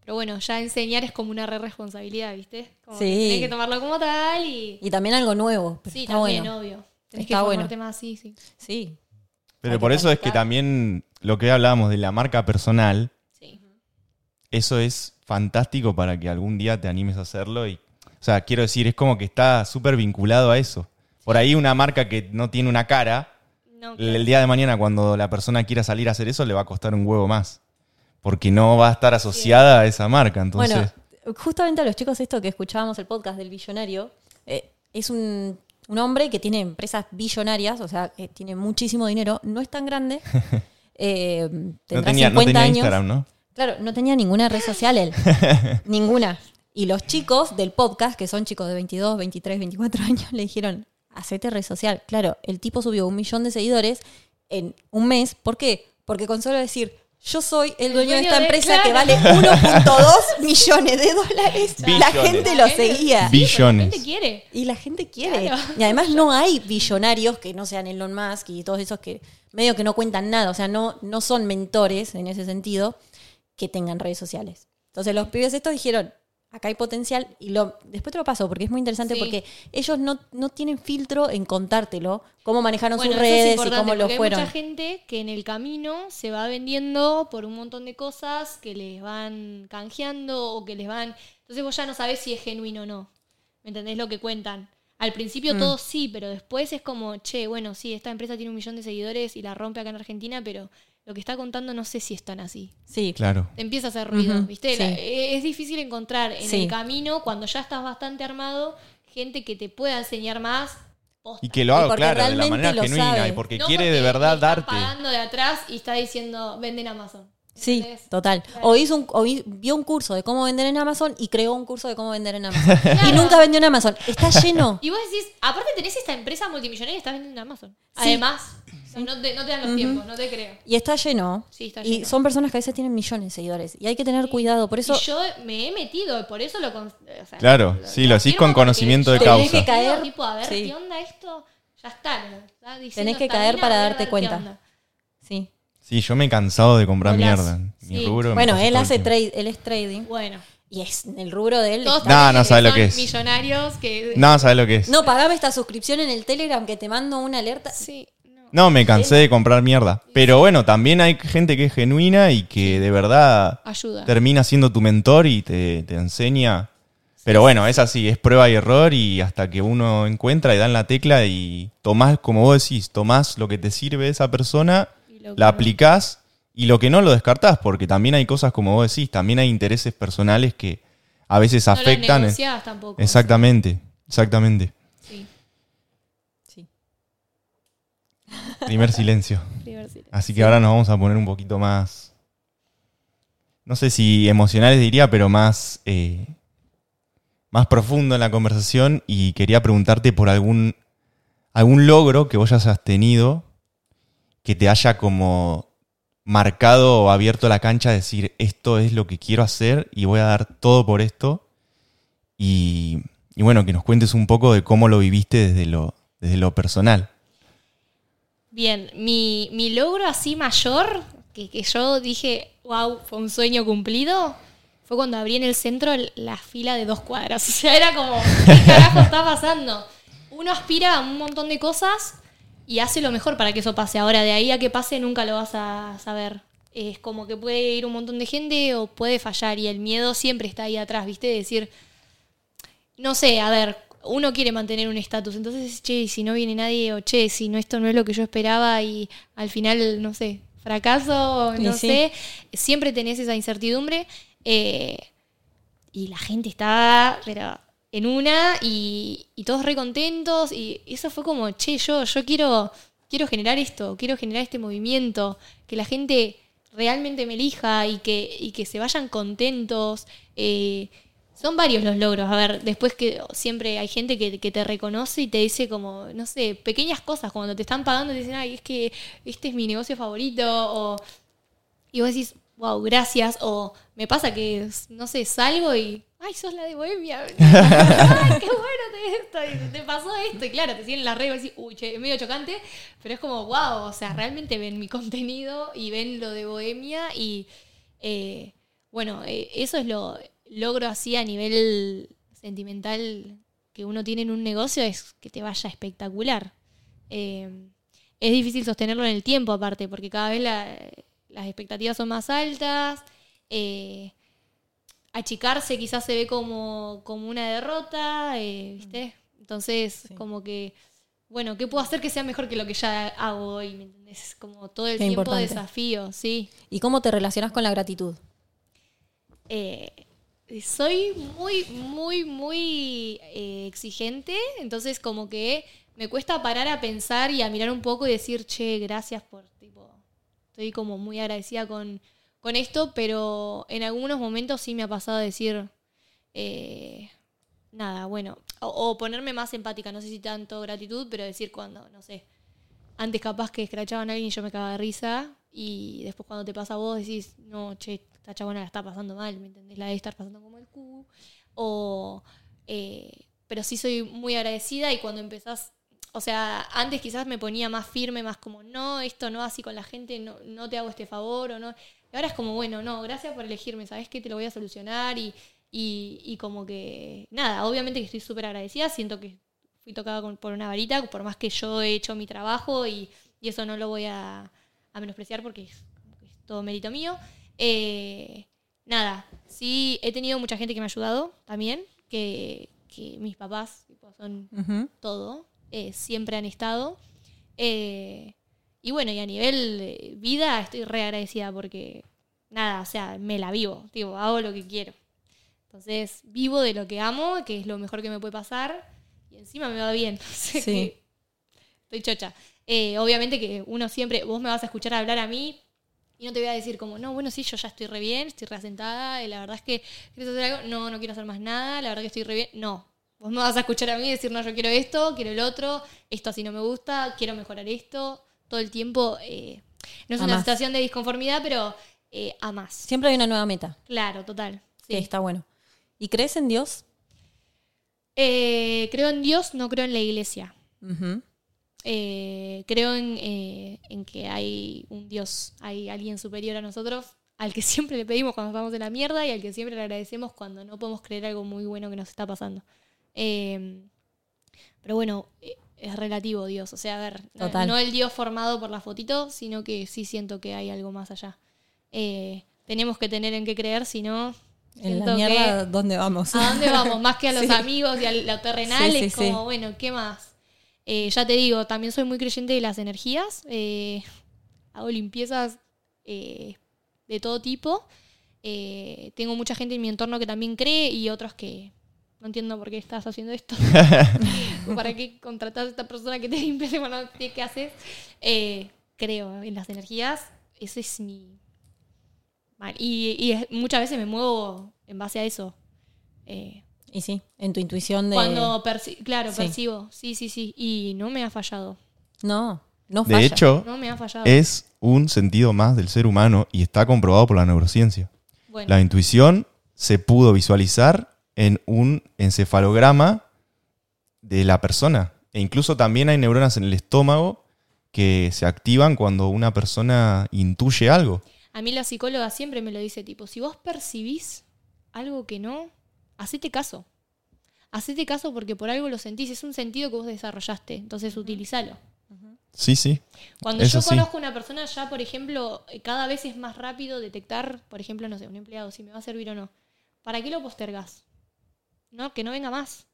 pero bueno, ya enseñar es como una re responsabilidad, ¿viste? Como que Sí. tenés que tomarlo como tal y... Y también algo nuevo. pero sí, está también, bueno. obvio. Tenés Está que bueno. más, sí, sí. Sí. Pero Hay por que eso es que también lo que hablábamos de la marca personal, sí. eso es fantástico para que algún día te animes a hacerlo. Y, o sea, quiero decir, es como que está súper vinculado a eso. Por ahí una marca que no tiene una cara, No, el día de mañana cuando la persona quiera salir a hacer eso le va a costar un huevo más. Porque no va a estar asociada a esa marca. Entonces, Bueno, justamente a los chicos esto que escuchábamos el podcast del billonario, eh, es un, un hombre que tiene empresas billonarias, o sea, que tiene muchísimo dinero, no es tan grande, eh, tendrá no tenía, no 50 tenía años. Instagram, ¿no? Claro, no tenía ninguna red social él. ninguna. Y los chicos del podcast, que son chicos de 22, 23, 24 años, le dijeron, hacete red social. Claro, el tipo subió un millón de seguidores en un mes. ¿Por qué? Porque con solo decir, yo soy el dueño, de dueño esta de- empresa que vale 1.2 millones de dólares, la Billones. gente lo La gente- seguía. Bi- Sí, la Billones. gente quiere. Y la gente quiere. Claro. Y además no hay billonarios que no sean Elon Musk y todos esos que medio que no cuentan nada. O sea, no, no son mentores en ese sentido que tengan redes sociales. Entonces los pibes estos dijeron, acá hay potencial. Y lo, después te lo paso porque es muy interesante Sí. porque ellos no, no tienen filtro en contártelo, cómo manejaron Bueno, sus redes y cómo lo fueron. Hay mucha gente que en el camino se va vendiendo por un montón de cosas que les van canjeando o que les van. Entonces vos ya no sabés si es genuino o no. ¿Me entendés lo que cuentan? Al Mm. principio todo sí, pero después es como, che, bueno, sí, esta empresa tiene un millón de seguidores y la rompe acá en Argentina, pero lo que está contando no sé si es tan así. Sí, Claro. Te empieza a hacer ruido, Ujú, ¿viste? sí. La- e- es difícil encontrar en Sí. el camino, cuando ya estás bastante armado, gente que te pueda enseñar más posta. Y que lo haga, claro, de la manera genuina sabe. y porque No quiere porque de verdad le están darte. pagando de atrás y está diciendo, venden Amazon. Sí, total. Claro. O, hizo un, o vi- vio un curso de cómo vender en Amazon y creó un curso de cómo vender en Amazon. Y nunca vendió en Amazon. Está lleno. Y vos decís, aparte tenés esta empresa multimillonaria y estás vendiendo en Amazon. Sí. Además, o sea, no, te, no te dan los tiempos, no te creo. Y está lleno. Sí, está Y lleno. son personas que a veces tienen millones de seguidores. Y hay que tener cuidado. Por eso Y yo me he metido, por eso lo... con- o sea, Claro, sí, lo decís afirmo con conocimiento de causa. Tenés que caer- Tipo, a ver, sí. ¿qué onda esto? Ya está. ¿no? Está diciendo Tenés que caer para darte cuenta. Sí. Sí, yo me he cansado de comprar mierda. Mi Sí. rubro me Bueno, pasa él todo el hace tiempo. trade, él es trading. Bueno. Y es el rubro de él. Todos está- No, no que sabe lo que es. millonarios que... No, ¿sabes lo que es? No, pagame esta suscripción en el Telegram que te mando una alerta. Sí, no. Me cansé de comprar mierda. Pero bueno, también hay gente que es genuina y que de verdad Ayuda. termina siendo tu mentor y te, te enseña. Pero bueno, es así, es prueba y error y hasta que uno encuentra y dan la tecla y tomás, como vos decís, tomás lo que te sirve de esa persona, lo la aplicás y lo que no lo descartás, porque también hay cosas como vos decís, también hay intereses personales que a veces No afectan. negociás tampoco. Exactamente, exactamente. Sí, Sí. Primer silencio. Así que ahora nos vamos a poner un poquito más, no sé si emocionales diría, pero más, eh, más profundo en la conversación y quería preguntarte por algún, algún logro que vos hayas tenido que te haya como marcado o abierto la cancha a decir esto es lo que quiero hacer y voy a dar todo por esto y, bueno, que nos cuentes un poco de cómo lo viviste desde lo, desde lo personal. Bien, mi, mi logro así mayor, que, que yo dije, wow, fue un sueño cumplido, fue cuando abrí en el centro la fila de dos cuadras. O sea, era como, ¿qué carajo está pasando? Uno aspira a un montón de cosas y hace lo mejor para que eso pase. Ahora, de ahí a que pase nunca lo vas a saber. Es como que puede ir un montón de gente o puede fallar y el miedo siempre está ahí atrás, ¿viste? De decir, no sé, a ver, uno quiere mantener un estatus, entonces, che, y si no viene nadie, o che, si no, esto no es lo que yo esperaba y al final, no sé, fracaso, no sí. sé, siempre tenés esa incertidumbre eh, y la gente estaba, pero en una y, todos re contentos y eso fue como, che, yo, yo quiero, quiero generar esto, quiero generar este movimiento, que la gente realmente me elija y que, y que se vayan contentos. eh, son varios los logros. A ver, después que siempre hay gente que, que te reconoce y te dice como, no sé, pequeñas cosas. Cuando te están pagando te dicen, ay, es que este es mi negocio favorito. O, y vos decís, wow, gracias. O me pasa que, no sé, salgo y, ay, sos la de Bohemia. ay, qué bueno te, te pasó esto. Y claro, te siguen en las redes y decís, uy, es medio chocante. Pero es como, wow, o sea, realmente ven mi contenido y ven lo de Bohemia y... eh, bueno, eh, eso es lo logro así a nivel sentimental que uno tiene en un negocio es que te vaya espectacular. Eh, es difícil sostenerlo en el tiempo aparte, porque cada vez la- las expectativas son más altas. eh, achicarse quizás se ve como, como una derrota, eh, ¿viste? Entonces, Sí. como que, bueno, ¿qué puedo hacer que sea mejor que lo que ya hago hoy? ¿Me entendés? Es como todo el Qué tiempo importante. desafío, sí. ¿Y cómo te relacionas con la gratitud? Eh, soy muy, muy, muy eh, exigente, entonces como que me cuesta parar a pensar y a mirar un poco y decir, che, gracias por, tipo, estoy como muy agradecida con, con esto, pero en algunos momentos sí me ha pasado decir, eh, nada, bueno, o, ponerme más empática, no sé si tanto gratitud, pero decir cuando, no sé, antes capaz que escrachaban a alguien y yo me cagaba de risa y después cuando te pasa a vos decís, no, che, esta chabona la está pasando mal, ¿me entendés? La debe estar pasando como el culo. O, eh, pero sí soy muy agradecida y cuando empezás, o sea, antes quizás me ponía más firme, más como, no, esto no así con la gente, no, no te hago este favor o no. Y ahora es como, bueno, no, gracias por elegirme, ¿sabes que Te lo voy a solucionar y, y, y como que, nada, obviamente que estoy súper agradecida, siento que fui tocada con- por una varita, por más que yo he hecho mi trabajo y, y eso no lo voy a, a menospreciar porque es, es todo mérito mío. Eh, nada, sí, he tenido mucha gente que me ha ayudado también, que, que mis papás tipo, son todo, eh, siempre han estado. Eh, y bueno, y a nivel vida estoy re agradecida porque, nada, o sea, me la vivo, tipo, hago lo que quiero. Entonces, vivo de lo que amo, que es lo mejor que me puede pasar, y encima me va bien. Sí. estoy chocha. Eh, obviamente que uno siempre, vos me vas a escuchar hablar a mí y no te voy a decir como, no, bueno, sí, yo ya estoy re bien, estoy reasentada, y la verdad es que, ¿quieres hacer algo? No, no quiero hacer más nada, la verdad que estoy re bien. No, vos me vas a escuchar a mí decir, no, yo quiero esto, quiero el otro, esto así no me gusta, quiero mejorar esto, todo el tiempo. eh, no es A una más. situación de disconformidad, pero eh, a más. Siempre hay una nueva meta. Claro, total. Sí, Sí. está bueno. ¿Y crees en Dios? Eh, creo en Dios, no creo en la iglesia. Eh, creo en, eh, en que hay un Dios, hay alguien superior a nosotros, al que siempre le pedimos cuando estamos en la mierda y al que siempre le agradecemos cuando no podemos creer algo muy bueno que nos está pasando. Pero bueno, es relativo Dios, o sea, a ver, no, Total. no el Dios formado por la fotito, sino que sí siento que hay algo más allá. Eh, tenemos que tener en qué creer, si no... En la mierda, ¿dónde vamos? ¿A dónde vamos? Más que a los Sí. amigos y a lo terrenal, Sí, sí, es como, sí. bueno, ¿qué más? Eh, ya te digo, también soy muy creyente de las energías. eh, hago limpiezas eh, de todo tipo. Eh, tengo mucha gente en mi entorno que también cree y otros que no entiendo por qué estás haciendo esto. ¿Para qué contratas a esta persona que te limpia cuando no qué haces? Eh, creo en las energías. Ese es mi... mal. Y, y es- muchas veces me muevo en base a eso. Eh, Y sí, en tu intuición de... cuando, perci- claro, Sí. percibo. Sí, sí, sí. Y no me ha fallado. No, no De falla. hecho, No me ha fallado. es un sentido más del ser humano y está comprobado por la neurociencia. bueno, La intuición se pudo visualizar en un encefalograma de la persona. E incluso también hay neuronas en el estómago que se activan cuando una persona intuye algo. a mí la psicóloga siempre me lo dice, tipo, si vos percibís algo que no, hacete caso. Hacete caso porque por algo lo sentís. Es un sentido que vos desarrollaste. Entonces, utilizalo. Sí, sí. Cuando Eso yo conozco a una persona, ya, por ejemplo, cada vez es más rápido detectar, por ejemplo, no sé, un empleado, si me va a servir o no. ¿Para qué lo postergas? No, que no venga más.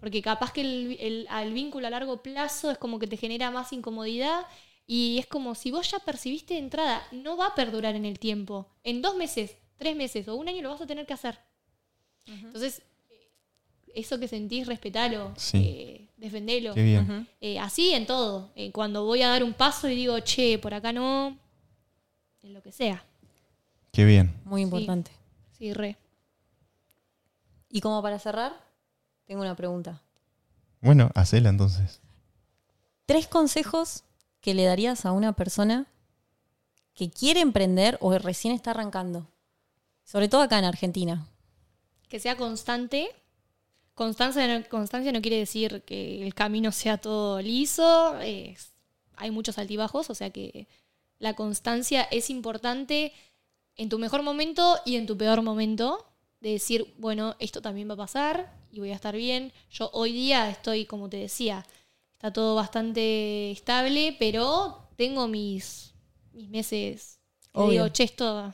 Porque capaz que el, el- vínculo a largo plazo es como que te genera más incomodidad y es como si vos ya percibiste de entrada, no va a perdurar en el tiempo. En dos meses, tres meses o un año lo vas a tener que hacer. Entonces, eh, eso que sentís, respetalo, Sí. eh, defendelo. Qué bien. Eh, así en todo. Eh, cuando voy a dar un paso y digo, che, por acá no, en lo que sea. Qué bien. Muy importante. Sí, re. Y como para cerrar, tengo una pregunta. Bueno, hacela entonces. Tres consejos que le darías a una persona que quiere emprender o recién está arrancando. Sobre todo acá en Argentina. Que sea constante. Constancia no, constancia no quiere decir que el camino sea todo liso. es- hay muchos altibajos, o sea que la constancia es importante en tu mejor momento y en tu peor momento. De decir, bueno, esto también va a pasar y voy a estar bien. Yo hoy día estoy, como te decía, está todo bastante estable, pero tengo mis, mis meses. que digo, che, esto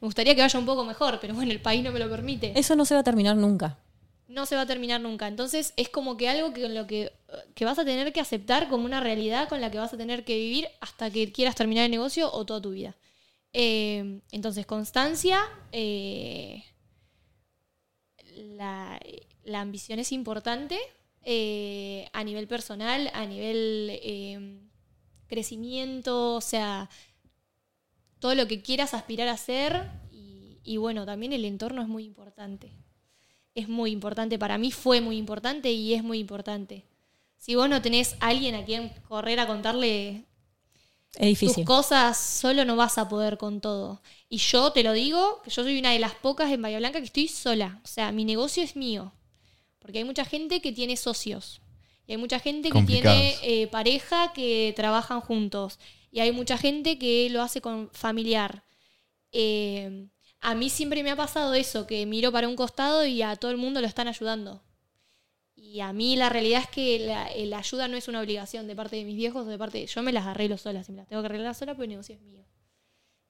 me gustaría que vaya un poco mejor, pero bueno, el país no me lo permite Eso no se va a terminar nunca. no se va a terminar nunca. Entonces es como que algo que, lo que, que vas a tener que aceptar como una realidad con la que vas a tener que vivir hasta que quieras terminar el negocio o toda tu vida. Eh, entonces, constancia, eh, la, la ambición es importante eh, a nivel personal, a nivel eh, crecimiento, o sea, todo lo que quieras aspirar a hacer y, y bueno, también el entorno es muy importante es muy importante. Para mí fue muy importante y es muy importante. Si vos no tenés a alguien a quien correr a contarle tus cosas, solo no vas a poder con todo. Y yo te lo digo, que yo soy una de las pocas en Bahía Blanca que estoy sola. O sea, mi negocio es mío. Porque hay mucha gente que tiene socios. Y hay mucha gente que tiene eh, pareja que trabajan juntos. Y hay mucha gente que lo hace con familiar. Eh, a mí siempre me ha pasado eso, que miro para un costado y a todo el mundo lo están ayudando. Y a mí la realidad es que la, la ayuda no es una obligación de parte de mis viejos o de parte de... Yo me las arreglo sola, si me las tengo que arreglar sola, pues el negocio es mío.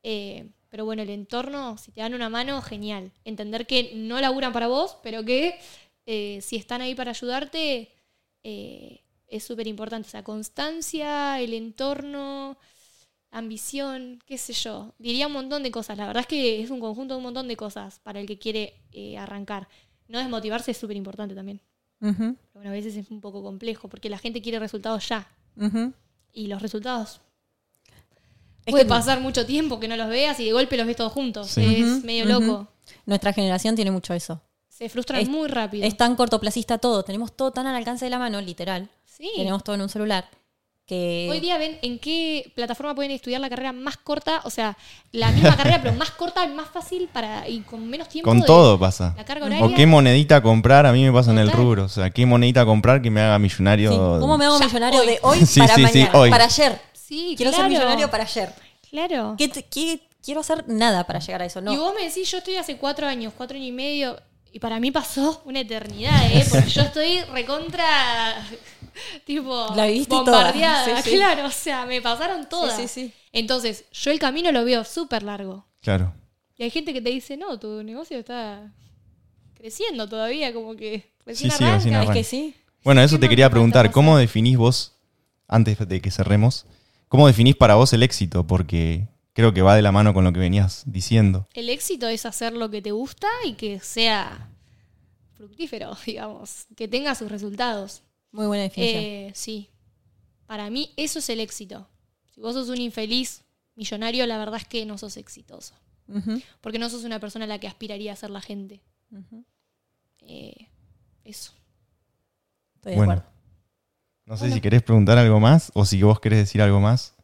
Eh, pero bueno, el entorno, si te dan una mano, genial. Entender que no laburan para vos, pero que eh, si están ahí para ayudarte, eh, es súper importante. O sea, constancia, el entorno, ambición, qué sé yo. Diría un montón de cosas. La verdad es que es un conjunto de un montón de cosas para el que quiere eh, arrancar. No desmotivarse es súper importante también. Pero a veces es un poco complejo porque la gente quiere resultados ya. Y los resultados. Es Puede que pasar mucho tiempo que no los veas y de golpe los ves todos juntos. Sí. Es medio loco. nuestra generación tiene mucho eso. Se frustran Es- muy rápido. Es tan cortoplacista todo. Tenemos todo tan al alcance de la mano, literal. sí. Tenemos todo en un celular. Que Hoy día ven en qué plataforma pueden estudiar la carrera más corta, o sea, la misma carrera, pero más corta y más fácil para y con menos tiempo. Con de- todo pasa. la carga horaria. O qué monedita comprar, a mí me pasa en el rubro. O sea, qué monedita comprar que me haga millonario. Sí. ¿Cómo me hago Ya, millonario hoy. de hoy Sí, para sí, sí, mañana? hoy. Para ayer. Sí, Quiero claro. ser millonario para ayer. Claro. ¿Qué te- qué- quiero hacer nada para llegar a eso. No. Y vos me decís, yo estoy hace cuatro años, cuatro años y medio, y para mí pasó una eternidad, ¿eh? Porque yo estoy recontra, tipo, La toda. bombardeada. Sí, sí. Claro, o sea, me pasaron todas. Sí, sí, sí. Entonces, yo el camino lo veo súper largo. Claro. Y hay gente que te dice, no, tu negocio está creciendo todavía, como que Sí, recién sí, arranca. Es arranca. que sí. Bueno, eso ¿Qué te quería preguntar. ¿Cómo definís vos, antes de que cerremos, cómo definís para vos el éxito? Porque creo que va de la mano con lo que venías diciendo. El éxito es hacer lo que te gusta y que sea fructífero, digamos, que tenga sus resultados. Muy buena definición. Eh, sí. Para mí eso es el éxito. Si vos sos un infeliz millonario, la verdad es que no sos exitoso. Porque no sos una persona a la que aspiraría a ser la gente. Eh, eso. Estoy de Bueno. acuerdo. No sé si querés preguntar algo más o si vos querés decir algo más.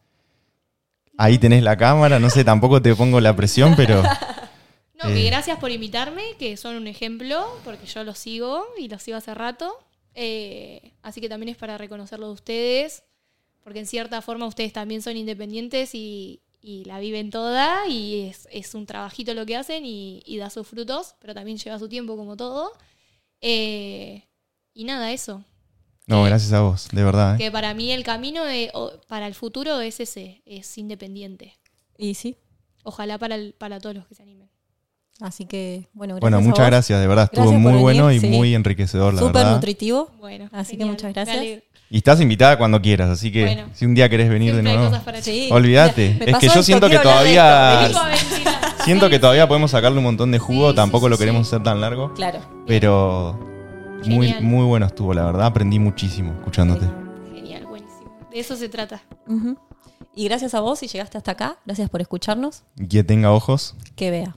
Ahí tenés la cámara, no sé, tampoco te pongo la presión, pero No, que Eh. gracias por invitarme, que son un ejemplo, porque yo los sigo y los sigo hace rato. Eh, así que también es para reconocerlo de ustedes, porque en cierta forma ustedes también son independientes y, y la viven toda y es, es un trabajito lo que hacen y, y da sus frutos, pero también lleva su tiempo como todo. Eh, y nada, eso. No, Que- gracias a vos, de verdad. ¿eh? Que para mí el camino de- o- para el futuro es ese, es independiente. Y sí. Ojalá para, el- para todos los que se animen. Así que, bueno, gracias Bueno, a muchas vos. gracias, de verdad. Estuvo Gracias muy bueno y sí. muy enriquecedor, la Súper verdad. nutritivo. Bueno, Así que muchas gracias. Y estás invitada cuando quieras, así que Bueno. si un día querés venir de nuevo. Sí. Olvídate. Es que yo esto, siento que todavía-. Siento que todavía podemos sacarle un montón de jugo, Sí, tampoco sí, lo queremos sí. hacer tan largo, Claro. pero Genial. muy bueno estuvo, la verdad. Aprendí muchísimo escuchándote. Genial, buenísimo. De eso se trata. Y gracias a vos si llegaste hasta acá. Gracias por escucharnos. Que tenga ojos. Que vea.